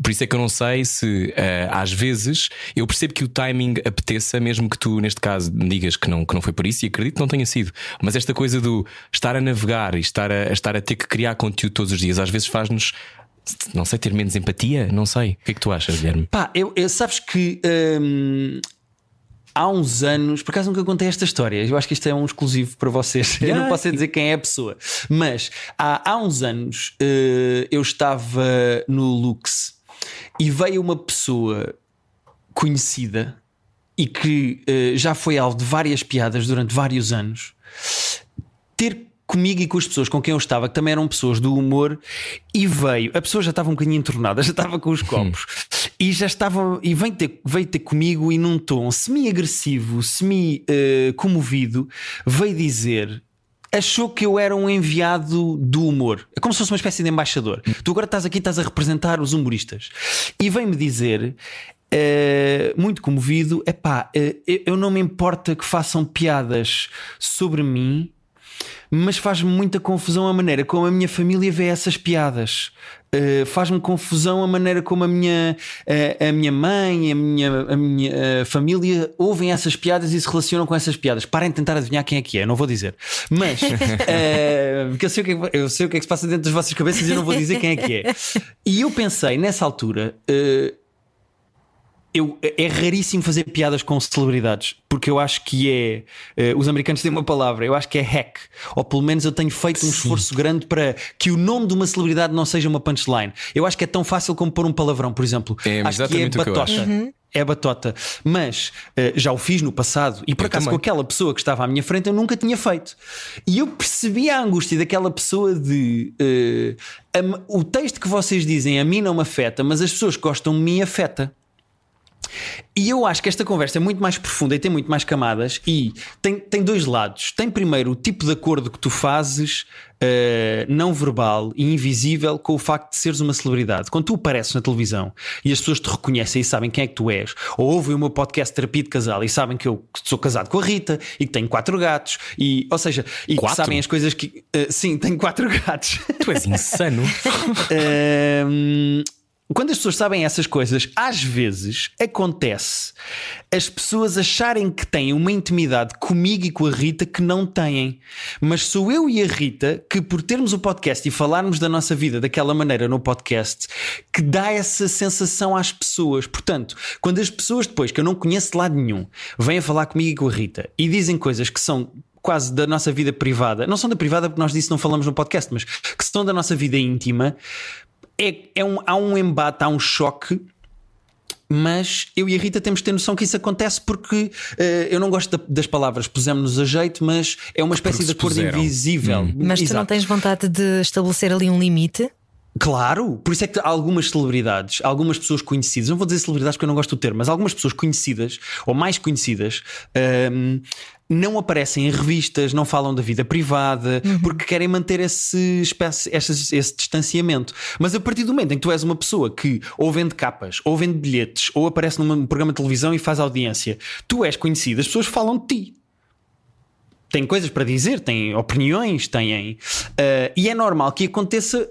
Por isso é que eu não sei se eh, às vezes eu percebo que o timing apeteça, mesmo que tu, neste caso, me digas que não, que não foi por isso, e acredito que não tenha sido. Mas esta coisa do estar a navegar e estar a, a estar a ter que criar conteúdo todos os dias, às vezes faz-nos, não sei, ter menos empatia, não sei. O que é que tu achas, Guilherme? Pá, eu, eu- sabes que hum, há uns anos, por acaso nunca contei esta história, eu acho que isto é um exclusivo para vocês. *laughs* Eu não posso dizer quem é a pessoa, mas há, há uns anos eh, eu estava no Lux e veio uma pessoa conhecida e que eh, já foi alvo de várias piadas durante vários anos ter comigo e com as pessoas com quem eu estava, que também eram pessoas do humor, e veio, a pessoa já estava um bocadinho entornada, *laughs* já estava com os copos, e já estava, e veio ter, veio ter comigo e num tom semi-agressivo, semi-comovido, veio dizer. Achou que eu era um enviado do humor. É como se fosse uma espécie de embaixador. Tu agora estás aqui, estás a representar os humoristas. E vem-me dizer, eh, muito comovido: epá, eh, eu não me importa que façam piadas sobre mim, mas faz-me muita confusão a maneira como a minha família vê essas piadas. Uh, faz-me confusão a maneira como a minha, uh, a minha mãe, a minha, a minha uh, família ouvem essas piadas e se relacionam com essas piadas. Parem de tentar adivinhar quem é que é, não vou dizer. Mas, *laughs* porque eu sei, o que é que, eu sei o que é que se passa dentro das vossas cabeças e eu não vou dizer quem é que é. E eu pensei, nessa altura, eu, é raríssimo fazer piadas com celebridades, porque eu acho que é. eh, os americanos têm uma palavra, eu acho que é hack. Ou pelo menos eu tenho feito um esforço grande para que o nome de uma celebridade não seja uma punchline. Eu acho que é tão fácil como pôr um palavrão, por exemplo. É acho que é que batota. acho. É batota. Mas eh, já o fiz no passado e por Eu acaso também. com aquela pessoa que estava à minha frente eu nunca tinha feito. E eu percebi a angústia daquela pessoa de eh, a- o texto que vocês dizem a mim não me afeta, mas as pessoas que gostam de mim afeta. E eu acho que esta conversa é muito mais profunda e tem muito mais camadas e tem, tem dois lados. Tem primeiro o tipo de acordo que tu fazes, eh, não verbal e invisível, com o facto de seres uma celebridade. Quando tu apareces na televisão e as pessoas te reconhecem e sabem quem é que tu és, ou ouvem o meu podcast Terapia de Casal e sabem que eu sou casado com a Rita e que tenho quatro gatos, e, ou seja, e que sabem as coisas que. eh, sim, tenho quatro *laughs* gatos. Tu és insano. Hum, *laughs* quando as pessoas sabem essas coisas, às vezes acontece as pessoas acharem que têm uma intimidade comigo e com a Rita que não têm. Mas sou eu e a Rita que, por termos o podcast e falarmos da nossa vida daquela maneira no podcast, que dá essa sensação às pessoas. Portanto, quando as pessoas depois, que eu não conheço de lado nenhum, vêm a falar comigo e com a Rita e dizem coisas que são quase da nossa vida privada, não são da privada porque nós disso não falamos no podcast, mas que são da nossa vida íntima, é, é um, há um embate, há um choque. Mas eu e a Rita temos de ter noção que isso acontece porque eh, eu não gosto da- das palavras pusemos-nos a jeito, mas é uma espécie Porque de acordo invisível. Mas tu não Exato. tens vontade de estabelecer ali um limite? Claro, por isso é que algumas celebridades, algumas pessoas conhecidas, não vou dizer celebridades porque eu não gosto do termo, mas algumas pessoas conhecidas ou mais conhecidas hum, não aparecem em revistas, não falam da vida privada porque querem manter esse, espécie, esse, esse distanciamento. Mas a partir do momento em que tu és uma pessoa que ou vende capas, ou vende bilhetes, ou aparece num programa de televisão e faz audiência, tu és conhecido, as pessoas falam de ti têm coisas para dizer, têm opiniões, têm. eh, e é normal que aconteça.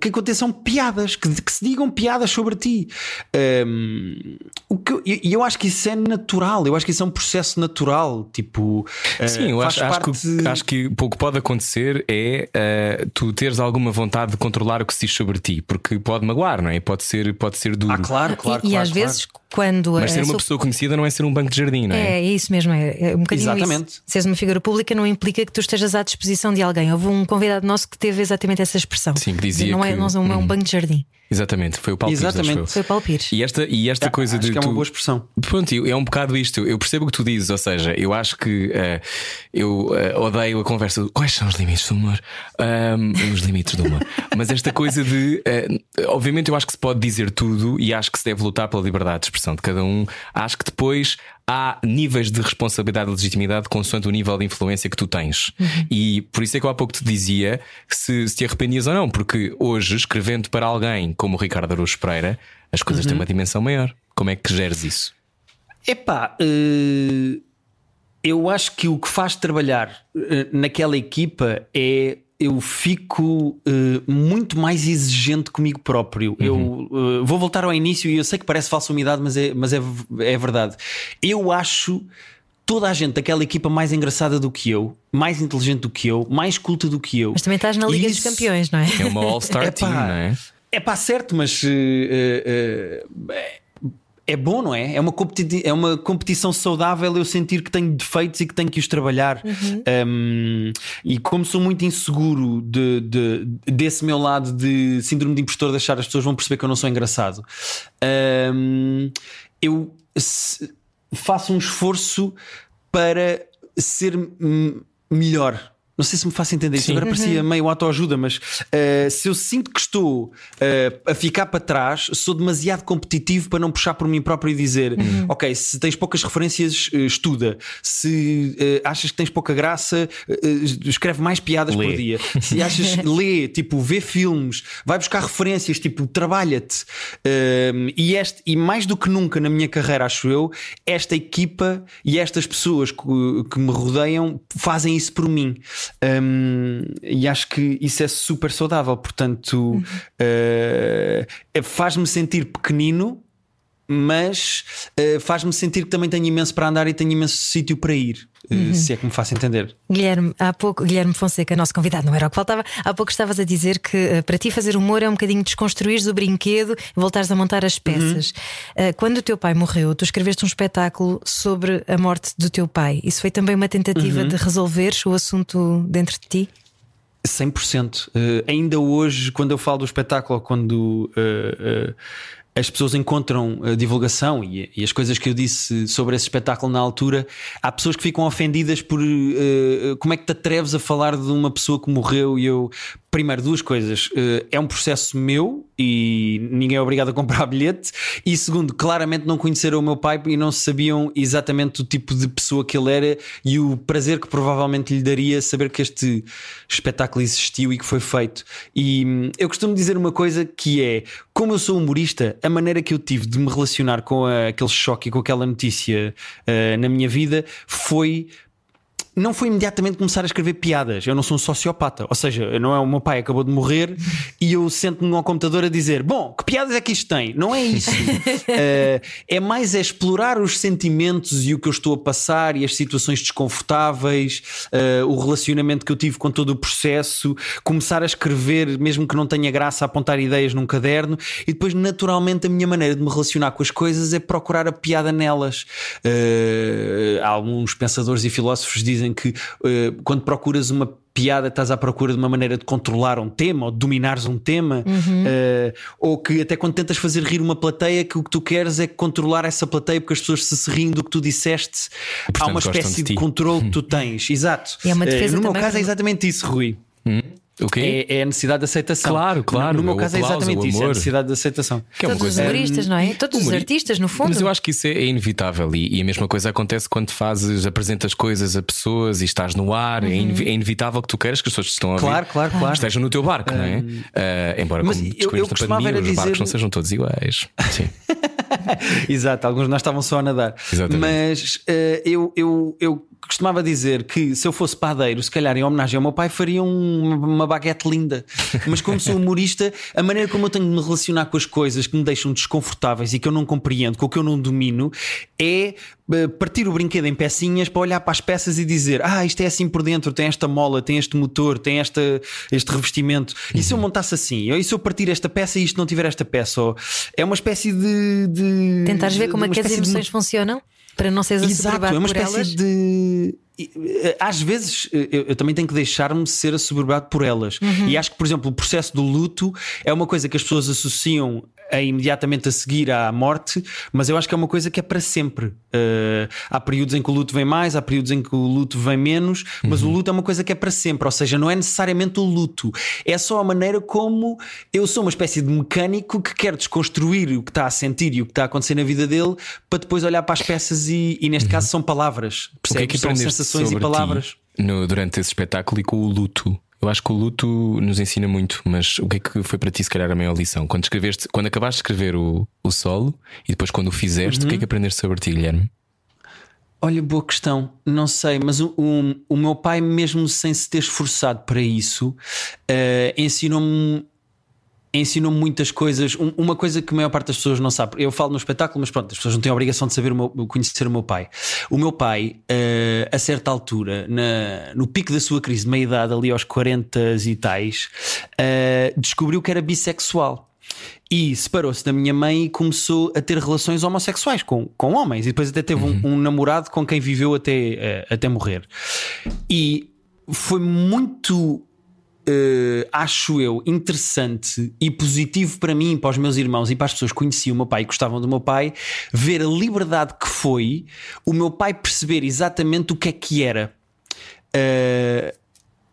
Que aconteçam piadas, que, que se digam piadas sobre ti. Ehm, o que eu- E eu, acho que isso é natural, eu acho que isso é um processo natural. Tipo, eh, Sim, eu acho, acho, parte- que, acho que o que pode acontecer é eh, tu teres alguma vontade de controlar o que se diz sobre ti, porque pode magoar, não é? Pode ser, pode ser duro. Ah, claro, claro. e, e claro, às claro. vezes, quando. Mas ser uma sua- pessoa conhecida não é ser um banco de jardim, não é? É, é isso mesmo, é, é um bocadinho Exatamente. isso. Seres uma figura pública não implica que tu estejas à disposição de alguém. Houve um convidado nosso que teve exatamente essa expressão. Sim, que dizia não é, que- não é um Hum. banco de jardim. Exatamente, foi o Paulo Pires, Exatamente. eu. Foi Paulo Pires. E esta, e esta coisa Acho de. que é uma tu- boa expressão. Pronto, é um bocado isto. Eu percebo o que tu dizes, ou seja, eu acho que eh, eu eh, odeio a conversa de quais são os limites do humor. Ahm, os limites do humor. *laughs* Mas esta coisa de. eh, obviamente, eu acho que se pode dizer tudo e acho que se deve lutar pela liberdade de expressão de cada um. Acho que depois há níveis de responsabilidade e legitimidade consoante o nível de influência que tu tens. E por isso é que eu há pouco te dizia se, se te arrependias ou não, porque hoje, escrevendo para alguém como o Ricardo Araújo Pereira, as coisas têm uma dimensão maior. Como é que geres isso? Epá, eh, eu acho que o que faz trabalhar eh, naquela equipa é eu fico eh, muito mais exigente comigo próprio. Eu eh, vou voltar ao início e eu sei que parece falsa umidade, mas é, mas é, é verdade. Eu acho toda a gente daquela equipa mais engraçada do que eu, mais inteligente do que eu, mais culta do que eu. Mas também estás na Liga E dos isso- Campeões, não é? É uma All-Star *laughs* Team, não é? É pá, certo, mas eh, eh, é bom, não é? É uma, competi- é uma competição saudável eu sentir que tenho defeitos e que tenho que os trabalhar. Um, e como sou muito inseguro de, de- desse meu lado de síndrome de impostor, de achar as pessoas vão perceber que eu não sou engraçado, um, eu faço um esforço para ser melhor. Não sei se me faço entender. Isto Sim. agora parecia meio autoajuda, mas uh, se eu sinto que estou uh, a ficar para trás, sou demasiado competitivo para não puxar por mim próprio e dizer: Ok, se tens poucas referências, uh, estuda. Se uh, achas que tens pouca graça, uh, escreve mais piadas Lê. por dia. Se achas, *laughs* lê, tipo, vê filmes, vai buscar referências, tipo, trabalha-te. Um, e, este, e mais do que nunca na minha carreira, acho eu, esta equipa e estas pessoas que, que me rodeiam fazem isso por mim. Um, e acho que isso é super saudável. Portanto, uh, faz-me sentir pequenino. Mas uh, faz-me sentir que também tenho imenso para andar e tenho imenso sítio para ir, uh, se é que me faço entender. Guilherme, há pouco, Guilherme Fonseca, nosso convidado, não era o que faltava. Há pouco estavas a dizer que eh, para ti fazer humor é um bocadinho desconstruires o brinquedo e voltares a montar as peças. Eh, Quando o teu pai morreu, tu escreveste um espetáculo sobre a morte do teu pai. Isso foi também uma tentativa de resolveres o assunto dentro de ti? 100%. Uh, ainda hoje, quando eu falo do espetáculo, quando uh, uh, as pessoas encontram a divulgação e, e as coisas que eu disse sobre esse espetáculo na altura, há pessoas que ficam ofendidas por uh, como é que te atreves a falar de uma pessoa que morreu e eu. Primeiro, duas coisas. Uh, é um processo meu e ninguém é obrigado a comprar *laughs* bilhete. E segundo, claramente não conheceram o meu pai e não sabiam exatamente o tipo de pessoa que ele era e o prazer que provavelmente lhe daria saber que este espetáculo existiu e que foi feito. E hum, eu costumo dizer uma coisa que é: como eu sou humorista, a maneira que eu tive de me relacionar com a- aquele choque e com aquela notícia uh, na minha vida foi não foi imediatamente começar a escrever piadas. Eu não sou um sociopata. Ou seja, não é o meu pai acabou de morrer e eu sento-me ao computador a dizer: Bom, que piadas é que isto tem? Não é isso. *laughs* Eh, é mais é explorar os sentimentos e o que eu estou a passar e as situações desconfortáveis, eh, o relacionamento que eu tive com todo o processo, começar a escrever, mesmo que não tenha graça, a apontar ideias num caderno e depois, naturalmente, a minha maneira de me relacionar com as coisas é procurar a piada nelas. Eh, alguns pensadores e filósofos dizem que eh, quando procuras uma piada estás à procura de uma maneira de controlar um tema ou de dominares um tema eh, ou que até quando tentas fazer rir uma plateia que o que tu queres é controlar essa plateia porque as pessoas se, se riem do que tu disseste. Há portanto, uma gostam espécie de de, controle que tu *laughs* tens exato. E é uma Eh, defesa no meu caso é do- exatamente isso Rui. O quê? é, é a necessidade de aceitação Claro, claro, no meu caso é aplauso, exatamente o isso é a necessidade de aceitação Que é Todos os humoristas, não é? Todos os humori- artistas, no fundo. Mas eu acho que isso é, é inevitável e, e a mesma coisa acontece quando fazes, apresentas coisas a pessoas e estás no ar. É, inevi- é inevitável que tu queiras que as pessoas que estão a Claro, claro, claro. estejam no teu barco, não é? Ah, embora, mas como eu- eu descobrimos na costumava pandemia, era os barcos dizer- não sejam todos iguais. Sim. *laughs* Exato, alguns de nós estavam só a nadar. Exatamente. Mas eh, eu, eu, eu costumava dizer que se eu fosse padeiro, se calhar em homenagem ao meu pai, faria um- uma baguete linda. Mas como sou humorista, a maneira como eu tenho de me relacionar com as coisas que me deixam desconfortáveis e que eu não compreendo, com o que eu não domino, é eh, partir o brinquedo em pecinhas para olhar para as peças e dizer: Ah, isto é assim por dentro, tem esta mola, tem este motor, tem esta, este revestimento. E se eu montasse assim? Ou e se eu partir esta peça e isto não tiver esta peça? Ou é uma espécie de. de Tentares ver como é que as espécie de emoções funcionam para não seres Exato, assoberbado é uma por espécie elas. de. Eh, às vezes eh, eu, eu também tenho que deixar-me ser assoberbado por elas. E acho que, por exemplo, o processo do luto é uma coisa que as pessoas associam a imediatamente a seguir à morte, mas eu acho que é uma coisa que é para sempre. Uh, há períodos em que o luto vem mais, há períodos em que o luto vem menos, mas o luto é uma coisa que é para sempre, ou seja, não é necessariamente o luto, é só a maneira como eu sou uma espécie de mecânico que quer desconstruir o que está a sentir e o que está a acontecer na vida dele para depois olhar para as peças e, e neste caso são palavras, O que é percebes? que aprendeste sensações e palavras. ti no- durante esse espetáculo e com o luto? Eu acho que o luto nos ensina muito, mas o que é que foi para ti, se calhar, a maior lição? Quando, escreveste, quando acabaste de escrever o, o solo e depois quando o fizeste, Uhum. o que é que aprendeste sobre ti, Guilherme? Olha, boa questão. Não sei, mas o, o, o meu pai, mesmo sem se ter esforçado para isso, eh, ensinou-me. Ensinou-me muitas coisas. Um- uma coisa que a maior parte das pessoas não sabe. Eu falo no espetáculo, mas pronto, as pessoas não têm a obrigação de saber o meu- conhecer o meu pai. O meu pai, eh, a certa altura, na- no pico da sua crise de meia-idade, ali aos 40 e tais, eh, descobriu que era bissexual. E separou-se da minha mãe e começou a ter relações homossexuais com, com homens. E depois até teve um, um namorado com quem viveu até, eh, até morrer. E foi muito, eh, acho eu, interessante e positivo para mim, para os meus irmãos e para as pessoas que conheciam o meu pai e gostavam do meu pai, ver a liberdade que foi o meu pai perceber exatamente o que é que era. Eh,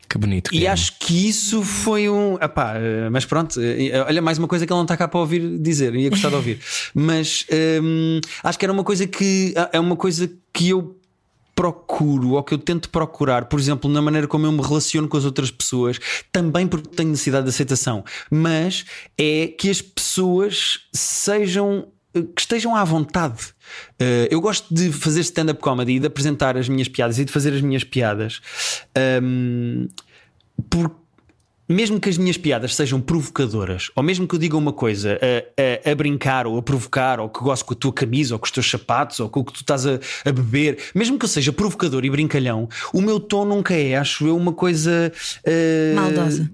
Que bonito. e Guilherme. acho que isso foi um. Epá, eh, mas pronto, olha, mais uma coisa que ele não está cá para ouvir dizer, ia gostar de ouvir. *laughs* Mas hum, acho que era uma coisa que é uma coisa que eu procuro ou que eu tento procurar, por exemplo, na maneira como eu me relaciono com as outras pessoas, também porque tenho necessidade de aceitação, mas é que as pessoas sejam que estejam à vontade. Eh, eu gosto de fazer stand-up comedy e de apresentar as minhas piadas e de fazer as minhas piadas. hum, por, mesmo que as minhas piadas sejam provocadoras, ou mesmo que eu diga uma coisa a, a- a brincar ou a provocar, ou que gosto com a tua camisa, ou com os teus sapatos, ou com o que tu estás a, a beber, mesmo que eu seja provocador e brincalhão, o meu tom nunca é, acho eu, uma coisa eh, Maldosa.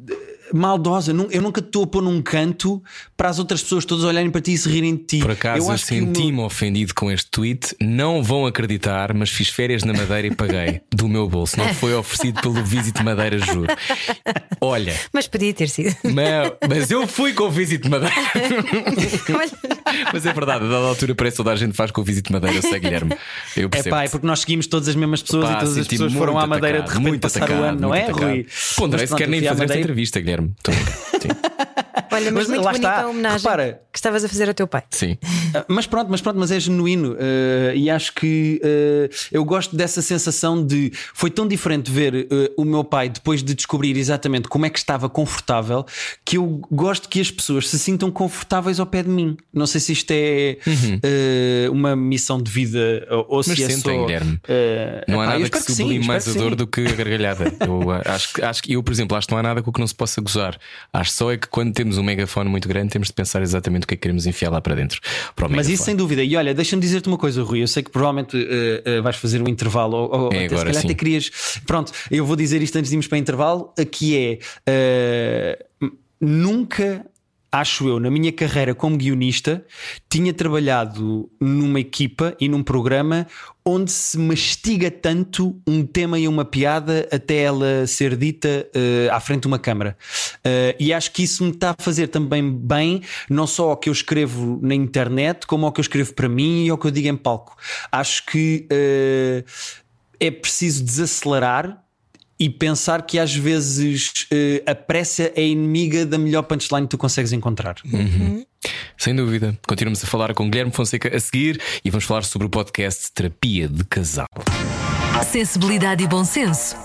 Maldosa, eu nunca te estou a pôr num canto para as outras pessoas todas olharem para ti e se rirem de ti. Por acaso eu eu meu- senti-me ofendido com este tweet. Não vão acreditar, mas fiz férias na Madeira e paguei *laughs* do meu bolso. Não foi oferecido pelo Visit Madeira, juro. Olha, Mas podia ter sido. mas, mas eu fui com o Visit Madeira. *laughs* Mas é verdade, a dada altura parece que toda a gente faz com o Visit Madeira, eu sei, Guilherme. Eu É percebo. pá, é porque nós seguimos todas as mesmas pessoas Pá, e todas as pessoas foram à Madeira atacado, de repente passar atacado, o ano, não é, atacado. Rui? Pô, André, se quer nem fazer esta entrevista, Guilherme. Estou a brincar. Sim. *laughs* olha, mas, Mas muito lá bonita está, a homenagem repara. que estavas a fazer ao teu pai. Sim. Ah, Mas pronto, mas pronto, mas é genuíno eh, e acho que eh, eu gosto dessa sensação de foi tão diferente ver eh, o meu pai depois de descobrir exatamente como é que estava confortável que eu gosto que as pessoas se sintam confortáveis ao pé de mim. Não sei se isto é eh, uma missão de vida ou, ou Uhum. Mas se é sentem, só. Guilherme. Não há eu nada que sublime mais a dor do que a gargalhada. Eu acho, que- acho que eu, por exemplo, acho que não há nada com o que não se possa gozar. Acho só é que quando temos um megafone muito grande, temos de pensar exatamente o que é que queremos enfiar lá para dentro. Para Mas megafone. isso sem dúvida. E olha, deixa-me dizer-te uma coisa, Rui. Eu sei que provavelmente eh, eh, vais fazer um intervalo, ou, ou É até, se calhar sim. até querias. Pronto, eu vou dizer isto antes de irmos para intervalo: eh, que é eh, nunca. Acho eu, na minha carreira como guionista, tinha trabalhado numa equipa e num programa onde se mastiga tanto um tema e uma piada até ela ser dita eh, à frente de uma câmara. Eh, e acho que isso me está a fazer também bem, não só ao que eu escrevo na internet, como ao que eu escrevo para mim e ao que eu digo em palco. Acho que eh, é preciso desacelerar e pensar que às vezes a pressa é inimiga da melhor punchline que tu consegues encontrar. Sem dúvida. Continuamos a falar com Guilherme Fonseca a seguir e vamos falar sobre o podcast Terapia de Casal. Sensibilidade e bom senso.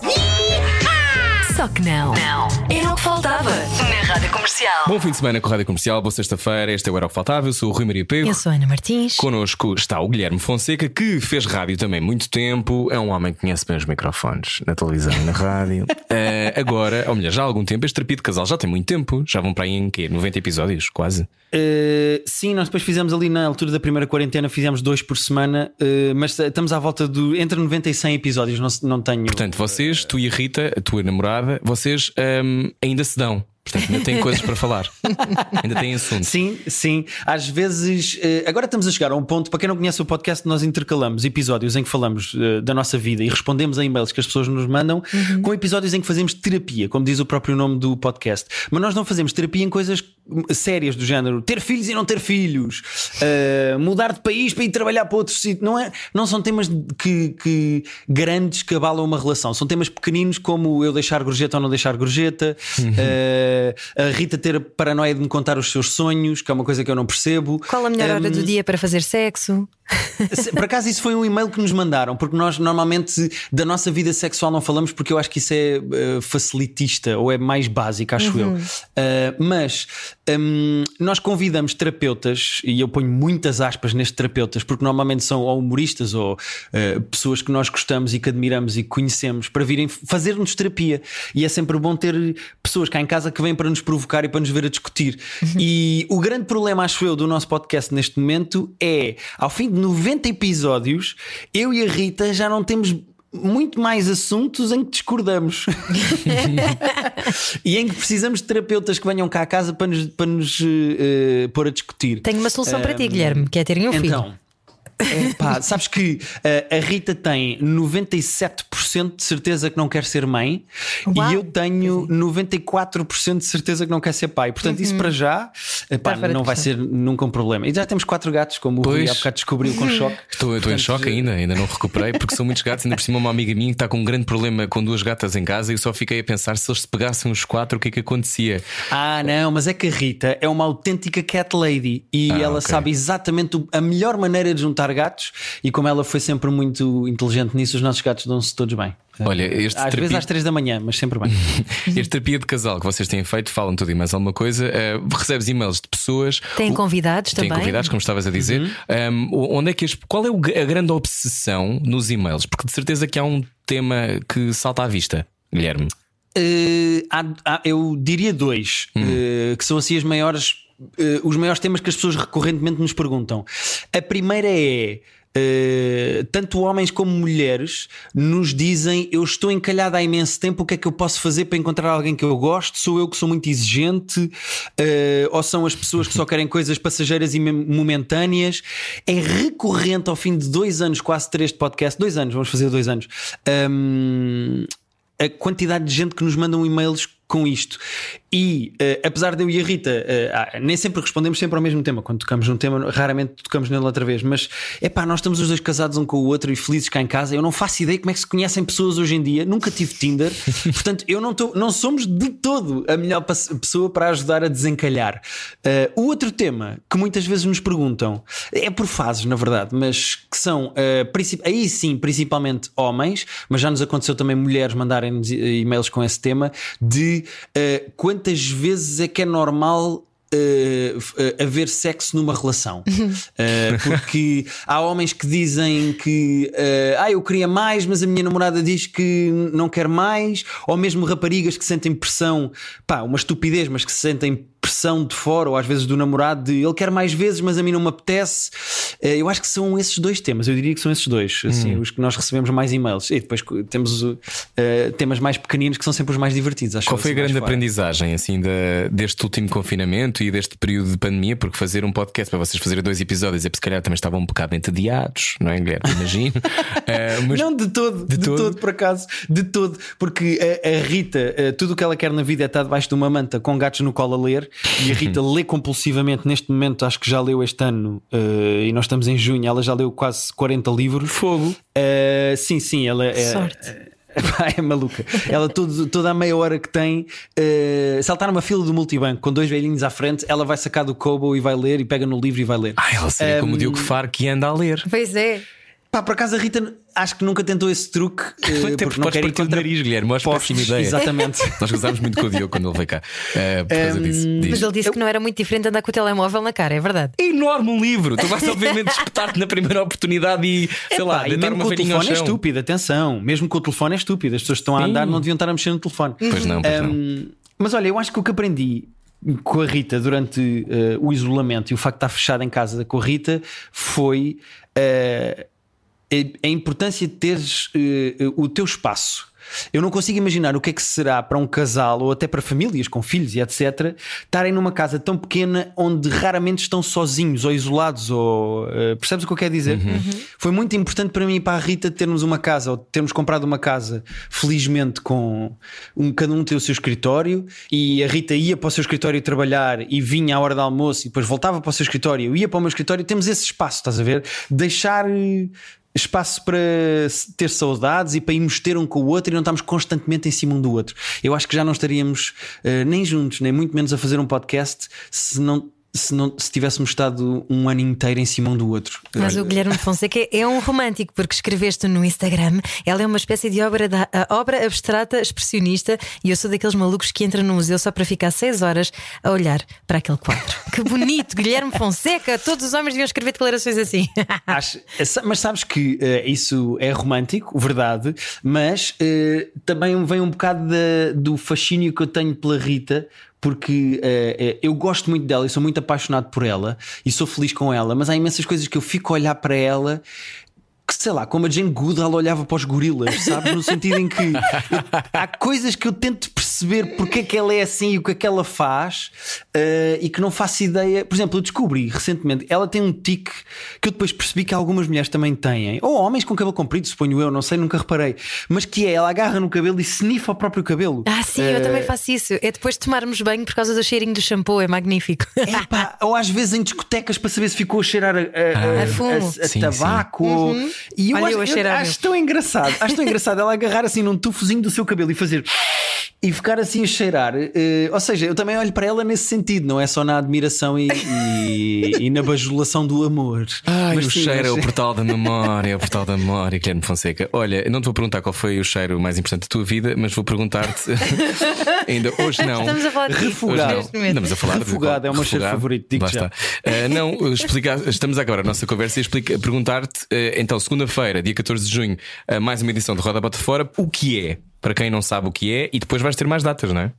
Só que não. Não. Era o que faltava na Rádio Comercial. Bom fim de semana com a Rádio Comercial, boa sexta-feira. Este é o Era o que Faltava. Eu sou o Rui Maria Pego. Eu sou a Ana Martins. Connosco está o Guilherme Fonseca, que fez rádio também muito tempo. É um homem que conhece bem os microfones na televisão e na rádio. *laughs* Eh, agora, ou melhor, já há algum tempo, este terapia de casal já tem muito tempo. Já vão para aí em quê? 90 episódios, quase. Uh, sim, nós depois fizemos ali na altura da primeira quarentena, fizemos dois por semana, uh, mas estamos à volta do entre 90 e 100 episódios. Não, não tenho. Portanto, vocês, tu e a Rita, a tua namorada, vocês hum, ainda se dão. Portanto, ainda tem coisas para falar. *laughs* ainda tem assunto. Sim, sim. Às vezes, eh, agora estamos a chegar a um ponto, para quem não conhece o podcast, nós intercalamos episódios em que falamos eh, da nossa vida e respondemos a e-mails que as pessoas nos mandam com episódios em que fazemos terapia, como diz o próprio nome do podcast. Mas nós não fazemos terapia em coisas sérias do género ter filhos e não ter filhos, eh, mudar de país para ir trabalhar para outro sítio. Não, é, não são temas que, que grandes que abalam uma relação, são temas pequeninos como eu deixar gorjeta ou não deixar gorjeta. eh, a Rita ter a paranoia de me contar os seus sonhos, que é uma coisa que eu não percebo. Qual a melhor hora Um, do dia para fazer sexo? Por acaso, isso foi um e-mail que nos mandaram, porque nós normalmente da nossa vida sexual não falamos, porque eu acho que isso é eh, facilitista ou é mais básico, acho eu. Eh, mas hum, nós convidamos terapeutas, e eu ponho muitas aspas nestes terapeutas, porque normalmente são ou humoristas ou eh, pessoas que nós gostamos e que admiramos e que conhecemos para virem fazer-nos terapia. E é sempre bom ter pessoas cá em casa que vêm para nos provocar e para nos ver a discutir. E o grande problema, acho eu, do nosso podcast neste momento é, ao fim de 90 episódios, eu e a Rita já não temos muito mais assuntos em que discordamos *laughs* e em que precisamos de terapeutas que venham cá à casa para nos, para nos eh, pôr a discutir. Tenho uma solução para ti, Guilherme, que é terem um filho. Epá, sabes que eh, a Rita tem 97% de certeza que não quer ser mãe Uau. e eu tenho 94% de certeza que não quer ser pai. Portanto, isso para já epá, fora não vai ser nunca um problema. E já temos quatro gatos, como o Rui Pois. há bocado descobriu com choque. *laughs* Estou, estou em Portanto, choque ainda, ainda não recuperei, porque são muitos gatos. Ainda por cima, uma amiga minha que está com um grande problema com duas gatas em casa e eu só fiquei a pensar se eles se pegassem os quatro, o que é que acontecia? Ah, não, mas é que a Rita é uma autêntica cat lady e Ah, ela ok. sabe exatamente a melhor maneira de juntar gatos. E como ela foi sempre muito inteligente nisso, os nossos gatos dão-se todos bem. Olha, este Às vezes terapia- às três da manhã, mas sempre bem. *laughs* Este terapia de casal que vocês têm feito, falam tudo e mais alguma coisa. eh, recebes e-mails de pessoas. Tem O- convidados Tem também. convidados, como estavas a dizer. Uhum. Um, onde é que as- qual é a grande obsessão nos e-mails? Porque de certeza que há um tema que salta à vista, Guilherme. Eh, há- há- eu diria dois, Hum. eh, que são assim as maiores, eh, os maiores temas que as pessoas recorrentemente nos perguntam. A primeira é. eh, tanto homens como mulheres nos dizem eu estou encalhada há imenso tempo, o que é que eu posso fazer para encontrar alguém que eu gosto? Sou eu que sou muito exigente? Eh, ou são as pessoas que só querem coisas passageiras e momentâneas? É recorrente ao fim de dois anos, quase três de podcast, dois anos, vamos fazer dois anos. hum, a quantidade de gente que nos mandam e-mails com isto. E eh, apesar de eu e a Rita ah, nem sempre respondemos sempre ao mesmo tema. Quando tocamos num tema, raramente tocamos nele outra vez. Mas é pá, nós estamos os dois casados um com o outro e felizes cá em casa. Eu não faço ideia como é que se conhecem pessoas hoje em dia. Nunca tive Tinder. *laughs* Portanto, eu não, tô, não somos de todo a melhor pessoa para ajudar a desencalhar. Eh, o outro tema que muitas vezes nos perguntam é por fases, na verdade, mas que são aí sim, principalmente homens, mas já nos aconteceu também mulheres mandarem-nos e-mails com esse tema de eh, quantas vezes é que é normal. f- eh, haver sexo numa relação *laughs* Eh, porque há homens que dizem que ah, eu queria mais, mas a minha namorada diz que não quer mais, ou mesmo raparigas que sentem pressão, pá, uma estupidez, mas que sentem pressão de fora, ou às vezes do namorado, de ele quer mais vezes, mas a mim não me apetece. Eh, Eu acho que são esses dois temas, eu diria que são esses dois, assim, os que nós recebemos mais e-mails. E depois temos eh, temas mais pequeninos que são sempre os mais divertidos. Acho Qual foi a assim, grande aprendizagem assim da- deste último confinamento e deste período de pandemia? Porque fazer um podcast para vocês fazerem dois episódios é porque se calhar também estavam um bocado entediados, não é, Guilherme? Imagino. *laughs* Mas Não, de todo, de, todo? todo? por acaso, de todo, porque a, a Rita, tudo o que ela quer na vida é estar debaixo de uma manta com gatos no colo a ler, e a Rita lê compulsivamente. Neste momento, acho que já leu este ano, eh, e nós estamos em junho, ela já leu quase 40 livros. Fogo! sim, sim, ela é. Sorte. *laughs* Epá, É maluca. Ela todo, toda a meia hora que tem, eh, se ela está numa fila do multibanco com dois velhinhos à frente, ela vai sacar do Kobo e vai ler e pega no livro e vai ler. Ah, ela seria como o Um, Diogo Faro que anda a ler. Pois é. Pá, por acaso a Rita acho que nunca tentou esse truque. *laughs* eh, Até porque não quer ir partir o contra nariz, Guilherme. Eu acho postos. péssima ideia. Exatamente. *laughs* Nós gozámos muito com o Diogo quando ele veio cá. Eh, por causa disso. Diz. Mas ele disse que não era muito diferente andar com o telemóvel na cara, é verdade. É enorme um livro. Tu vais obviamente espetar-te na primeira oportunidade e sei lá, Pá, e mesmo uma com o telefone é estúpido, atenção. Mesmo com o telefone é estúpido. As pessoas que estão a Sim. andar não deviam estar a mexer no telefone. Pois não, pois não. Hum, mas olha, eu acho que o que aprendi com a Rita durante eh, o isolamento e o facto de estar fechada em casa com a Rita foi eh, a, a importância de teres eh, o teu espaço. Eu não consigo imaginar o que é que será para um casal ou até para famílias com filhos e etc. estarem numa casa tão pequena onde raramente estão sozinhos ou isolados. Ou, uh, percebes o que eu quero dizer? Uhum. Foi muito importante para mim e para a Rita termos uma casa ou termos comprado uma casa, felizmente, com um, cada um ter o seu escritório e a Rita ia para o seu escritório trabalhar e vinha à hora do almoço e depois voltava para o seu escritório. Eu ia para o meu escritório. Temos esse espaço, estás a ver? Deixar espaço para ter saudades e para irmos ter um com o outro e não estamos constantemente em cima um do outro. Eu acho que já não estaríamos uh, nem juntos, nem muito menos a fazer um podcast se não se, não, se tivéssemos estado um ano inteiro em cima um do outro. Mas o Guilherme Fonseca é um romântico, porque escreveste no Instagram, ela é uma espécie de obra, da, obra abstrata expressionista e eu sou daqueles malucos que entram no museu só para ficar seis horas a olhar para aquele quadro. *laughs* que bonito, Guilherme Fonseca! Todos os homens deviam escrever declarações assim. *laughs* Acho, mas sabes que uh, isso é romântico, verdade, mas uh, também vem um bocado de, do fascínio que eu tenho pela Rita porque uh, eu gosto muito dela e sou muito apaixonado por ela e sou feliz com ela, mas há imensas coisas que eu fico a olhar para ela que sei lá, como a Jane Goodall olhava para os gorilas, sabe? No sentido em que eu, há coisas que eu tento perceber porque é que ela é assim e o que é que ela faz uh, e que não faço ideia. Por exemplo, eu descobri recentemente, ela tem um tique que eu depois percebi que algumas mulheres também têm, ou homens com cabelo comprido, suponho eu, não sei, nunca reparei, mas que é ela agarra no cabelo e snifa o próprio cabelo. Ah, sim, uh, eu também faço isso. É depois de tomarmos banho por causa do cheirinho do shampoo, é magnífico. É *laughs* ou às vezes em discotecas para saber se ficou a cheirar a, a, a, a fumo. a, sim, tabaco. Sim. Uhum. E eu, Olha, acho, eu, eu acho tão engraçado, acho tão engraçado ela agarrar assim num tufozinho do seu cabelo e fazer e ficar assim a cheirar. Uh, ou seja, eu também olho para ela nesse sentido, não é só na admiração e, e, e na bajulação do amor. Ai, mas, o sim, cheiro mas... é o portal da memória, é o portal da memória, Guilherme Fonseca. Olha, não te vou perguntar qual foi o cheiro mais importante da tua vida, mas vou perguntar-te *laughs* ainda hoje não. Estamos a falar de refugado. Estamos a falar refugado de, é o meu cheiro favorito. Digo já. Uh, não, explicar, estamos agora a nossa conversa e perguntar-te, uh, então, segunda-feira, dia 14 de junho, mais uma edição de Roda Bota Fora, o que é? Para quem não sabe o que é, e depois vais ter mais datas, não é?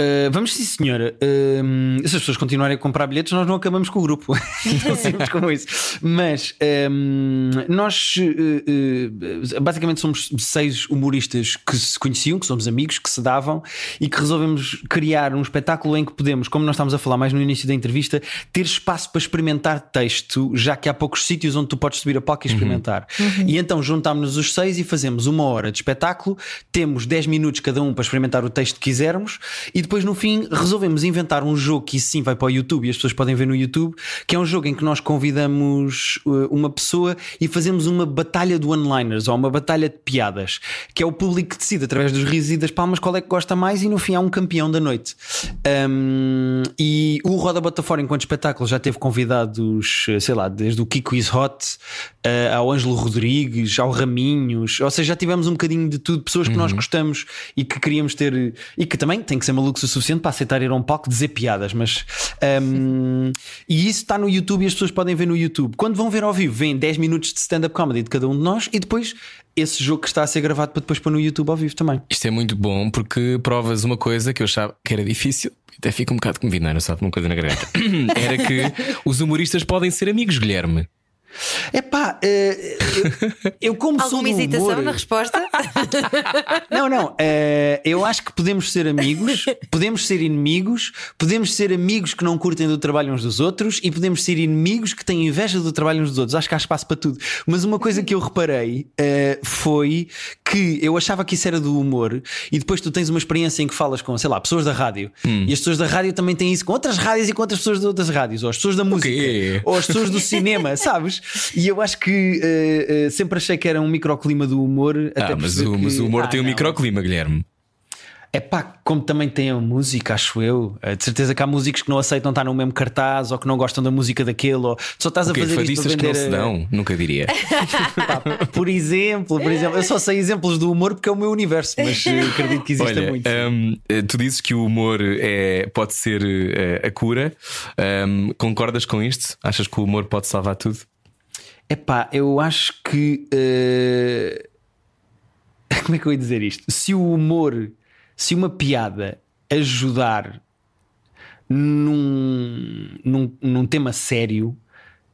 Uh, vamos sim, senhora. Uh, se as pessoas continuarem a comprar bilhetes, nós não acabamos com o grupo. *laughs* não sabemos como isso. Mas um, nós uh, basicamente somos seis humoristas que se conheciam, que somos amigos, que se davam e que resolvemos criar um espetáculo em que podemos, como nós estávamos a falar mais no início da entrevista, ter espaço para experimentar texto, já que há poucos sítios onde tu podes subir a palco e experimentar. Uhum. E então juntámos-nos os seis e fazemos uma hora de espetáculo, temos 10 minutos cada um para experimentar o texto que quisermos e depois no fim resolvemos inventar um jogo que sim vai para o YouTube e as pessoas podem ver no YouTube, que é um jogo em que nós convidamos uh, uma pessoa e fazemos uma batalha de one-liners ou uma batalha de piadas, que é o público que decide através dos risos e das palmas qual é que gosta mais e no fim há um campeão da noite. Um, e o Roda Bota Fora, enquanto espetáculo, já teve convidados, uh, sei lá, desde o Kiko Is Hot uh, ao Ângelo Rodrigues, ao Raminhos, ou seja, já tivemos um bocadinho de tudo, pessoas que uhum. nós gostamos e que queríamos ter, e que também tem que ser malucos o suficiente para aceitar ir a um palco dizer piadas, mas um, e isso está no YouTube e as pessoas podem ver no YouTube. Quando vão ver ao vivo, vêm 10 minutos de stand-up comedy de cada um de nós e depois esse jogo que está a ser gravado para depois pôr no YouTube ao vivo também. Isto é muito bom porque provas uma coisa que eu achava que era difícil. Até fico um bocado comovido, não, é? não sabe uma coisa na garganta. *coughs* Era que os humoristas podem ser amigos, Guilherme. É pá, uh, eu, como Alguma sou do hesitação humor... na resposta? *laughs* não, não. Uh, eu acho que podemos ser amigos, podemos ser inimigos, podemos ser amigos que não curtem do trabalho uns dos outros e podemos ser inimigos que têm inveja do trabalho uns dos outros. Acho que há espaço para tudo. Mas uma coisa que eu reparei uh, foi que eu achava que isso era do humor e depois tu tens uma experiência em que falas com, sei lá, pessoas da rádio hum. e as pessoas da rádio também têm isso com outras rádios e com outras pessoas de outras rádios, ou as pessoas da música, okay. ou as pessoas do *laughs* cinema, sabes? E eu acho que uh, uh, sempre achei que era um microclima do humor. Ah, mas, o, mas o humor ah, tem um microclima, Guilherme. É pá, como também tem a música, acho eu. Eh, de certeza que há músicos que não aceitam estar no mesmo cartaz ou que não gostam da música daquele. Ou só estás okay, a fazer isto que não se dão, nunca diria. *laughs* pá, por exemplo, por exemplo, eu só sei exemplos do humor porque é o meu universo, mas acredito que exista Olha, muito. Um, tu dizes que o humor é, pode ser a cura. Um, concordas com isto? Achas que o humor pode salvar tudo? Epá, eu acho que. Uh... *laughs* Como é que eu ia dizer isto? Se o humor, se uma piada ajudar num, num, num tema sério,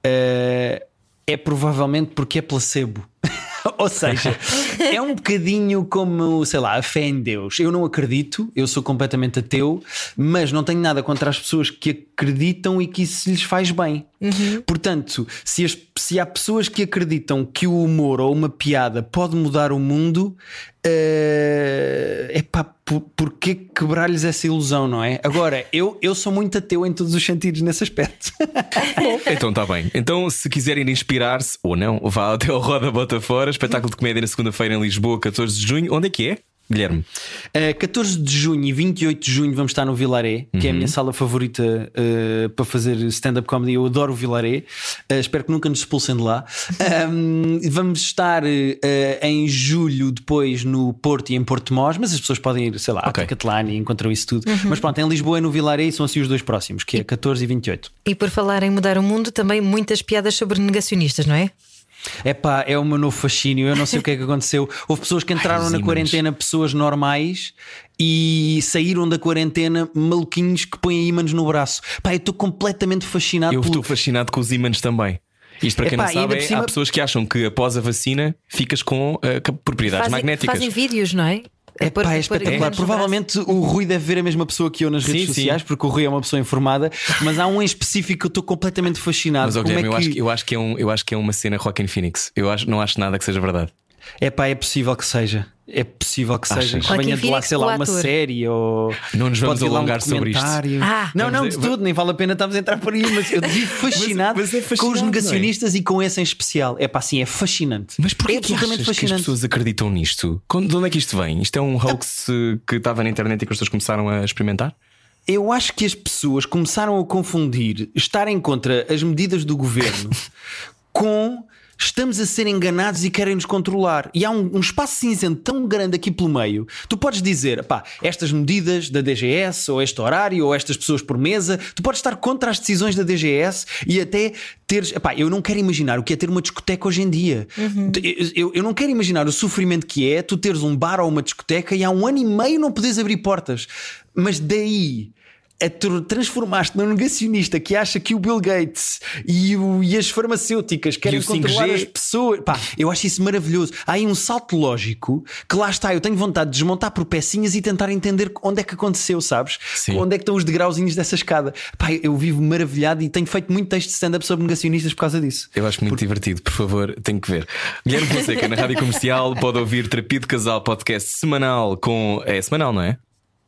uh... é provavelmente porque é placebo. *laughs* Ou seja, é um bocadinho como, sei lá, a fé em Deus. Eu não acredito, eu sou completamente ateu, mas não tenho nada contra as pessoas que acreditam e que isso lhes faz bem. Portanto, se, as- se há pessoas que acreditam que o humor ou uma piada pode mudar o mundo, é pá, por, porquê quebrar-lhes essa ilusão, não é? Agora, eu, eu sou muito ateu em todos os sentidos nesse aspecto. *laughs* Então está bem. Então, se quiserem inspirar-se ou não, vá até ao Roda Bota Fora, espetáculo de comédia na segunda-feira em Lisboa, 14 de junho. Onde é que é? Guilherme. Uh, 14 de junho e 28 de junho vamos estar no Vilaré, que é a minha sala favorita uh, para fazer stand-up comedy. Eu adoro o Vilaré. Uh, espero que nunca nos expulsem de lá. Um, vamos estar uh, em julho depois no Porto e em Porto Mós, mas as pessoas podem ir, sei lá, Ok. à Catalana e encontram isso tudo. Mas pronto, em Lisboa e no Vilaré são assim os dois próximos, que é 14 e 28. E por falar em mudar o mundo, também muitas piadas sobre negacionistas, não é? É pá, é o meu novo fascínio. Eu não sei o que é que aconteceu. Houve pessoas que entraram os na quarentena, pessoas normais, e saíram da quarentena maluquinhos que põem ímãs no braço. Pá, eu estou completamente fascinado Eu pelo. estou fascinado com os ímãs também. Isto para quem Epá, não sabe, é, cima- há pessoas que acham que após a vacina ficas com cap- propriedades Fazem, magnéticas. fazem vídeos, não é? É, pá, é espetacular. Provavelmente o Rui deve ver a mesma pessoa que eu nas redes Sim, sim. sociais, porque o Rui é uma pessoa informada, mas há um em específico que eu estou completamente fascinado. Mas, Como Guilherme, é, eu, acho, que... que- eu, acho que é um, eu acho que é uma cena Rockin' Phoenix. Eu acho, não acho nada que seja verdade. é pá, é possível que seja. É possível que Achas? seja. Que venha de lá, sei lá, uma série ou. Não nos vamos lá um alongar sobre isto. Ah. não, não, de tudo, nem vale a pena estarmos a entrar por aí, mas eu *laughs* vivo fascinado, mas é com fascinante, os é? negacionistas e com esse em especial. É pá, assim, é fascinante. Mas porquê é que absolutamente achas que as fascinante. pessoas acreditam nisto? De onde é que isto vem? Isto é um hoax que estava na internet e que as pessoas começaram a experimentar? Eu acho que as pessoas começaram a confundir estarem contra as medidas do governo *laughs* com estamos a ser enganados e querem nos controlar. E há um, um espaço cinzento tão grande aqui pelo meio. Tu podes dizer, pá, estas medidas da DGS, ou este horário, ou estas pessoas por mesa, tu podes estar contra as decisões da DGS e até teres. Pá, eu não quero imaginar o que é ter uma discoteca hoje em dia. Eu, eu- eu não quero imaginar o sofrimento que é tu teres um bar ou uma discoteca e há um ano e meio não podes abrir portas. Mas daí a tr- transformaste num negacionista que acha que o Bill Gates e, o- e as farmacêuticas querem controlar 5G. as pessoas. Pá, eu acho isso maravilhoso. Há aí um salto lógico que lá está. Eu tenho vontade de desmontar por pecinhas e tentar entender onde é que aconteceu, sabes? Sim. Onde é que estão os degrauzinhos dessa escada. Pá, eu vivo maravilhado e tenho feito muito texto de stand-up sobre negacionistas por causa disso. Eu acho muito divertido, por favor, tenho que ver. Guilherme Fonseca, na Rádio Comercial, pode ouvir Terapia de Casal, podcast semanal com. É semanal, não é?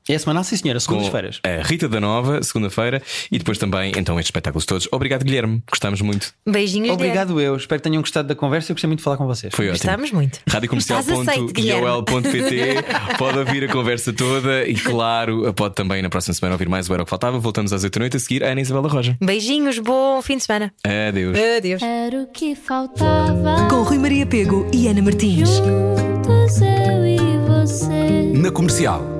É semanal, sim senhora, segundas-feiras. a Rita da Nova, segunda-feira, e depois também, então, estes espetáculos todos. Obrigado, Guilherme. Gostamos muito. Beijinhos, Obrigado eu. Espero que tenham gostado da conversa. Eu gostei muito de falar com vocês. Foi ótimo. Gostamos muito. radiocomercial.iol.pt *laughs* Pode ouvir a conversa toda e, claro, pode também na próxima semana ouvir mais o Era o que Faltava. Voltamos às 8 da noite a seguir. Ana Isabela Roja. Beijinhos, bom fim de semana. Adeus. Adeus. Era o que faltava. Com Rui Maria Pego e Ana Martins. Juntos eu e você. Na comercial.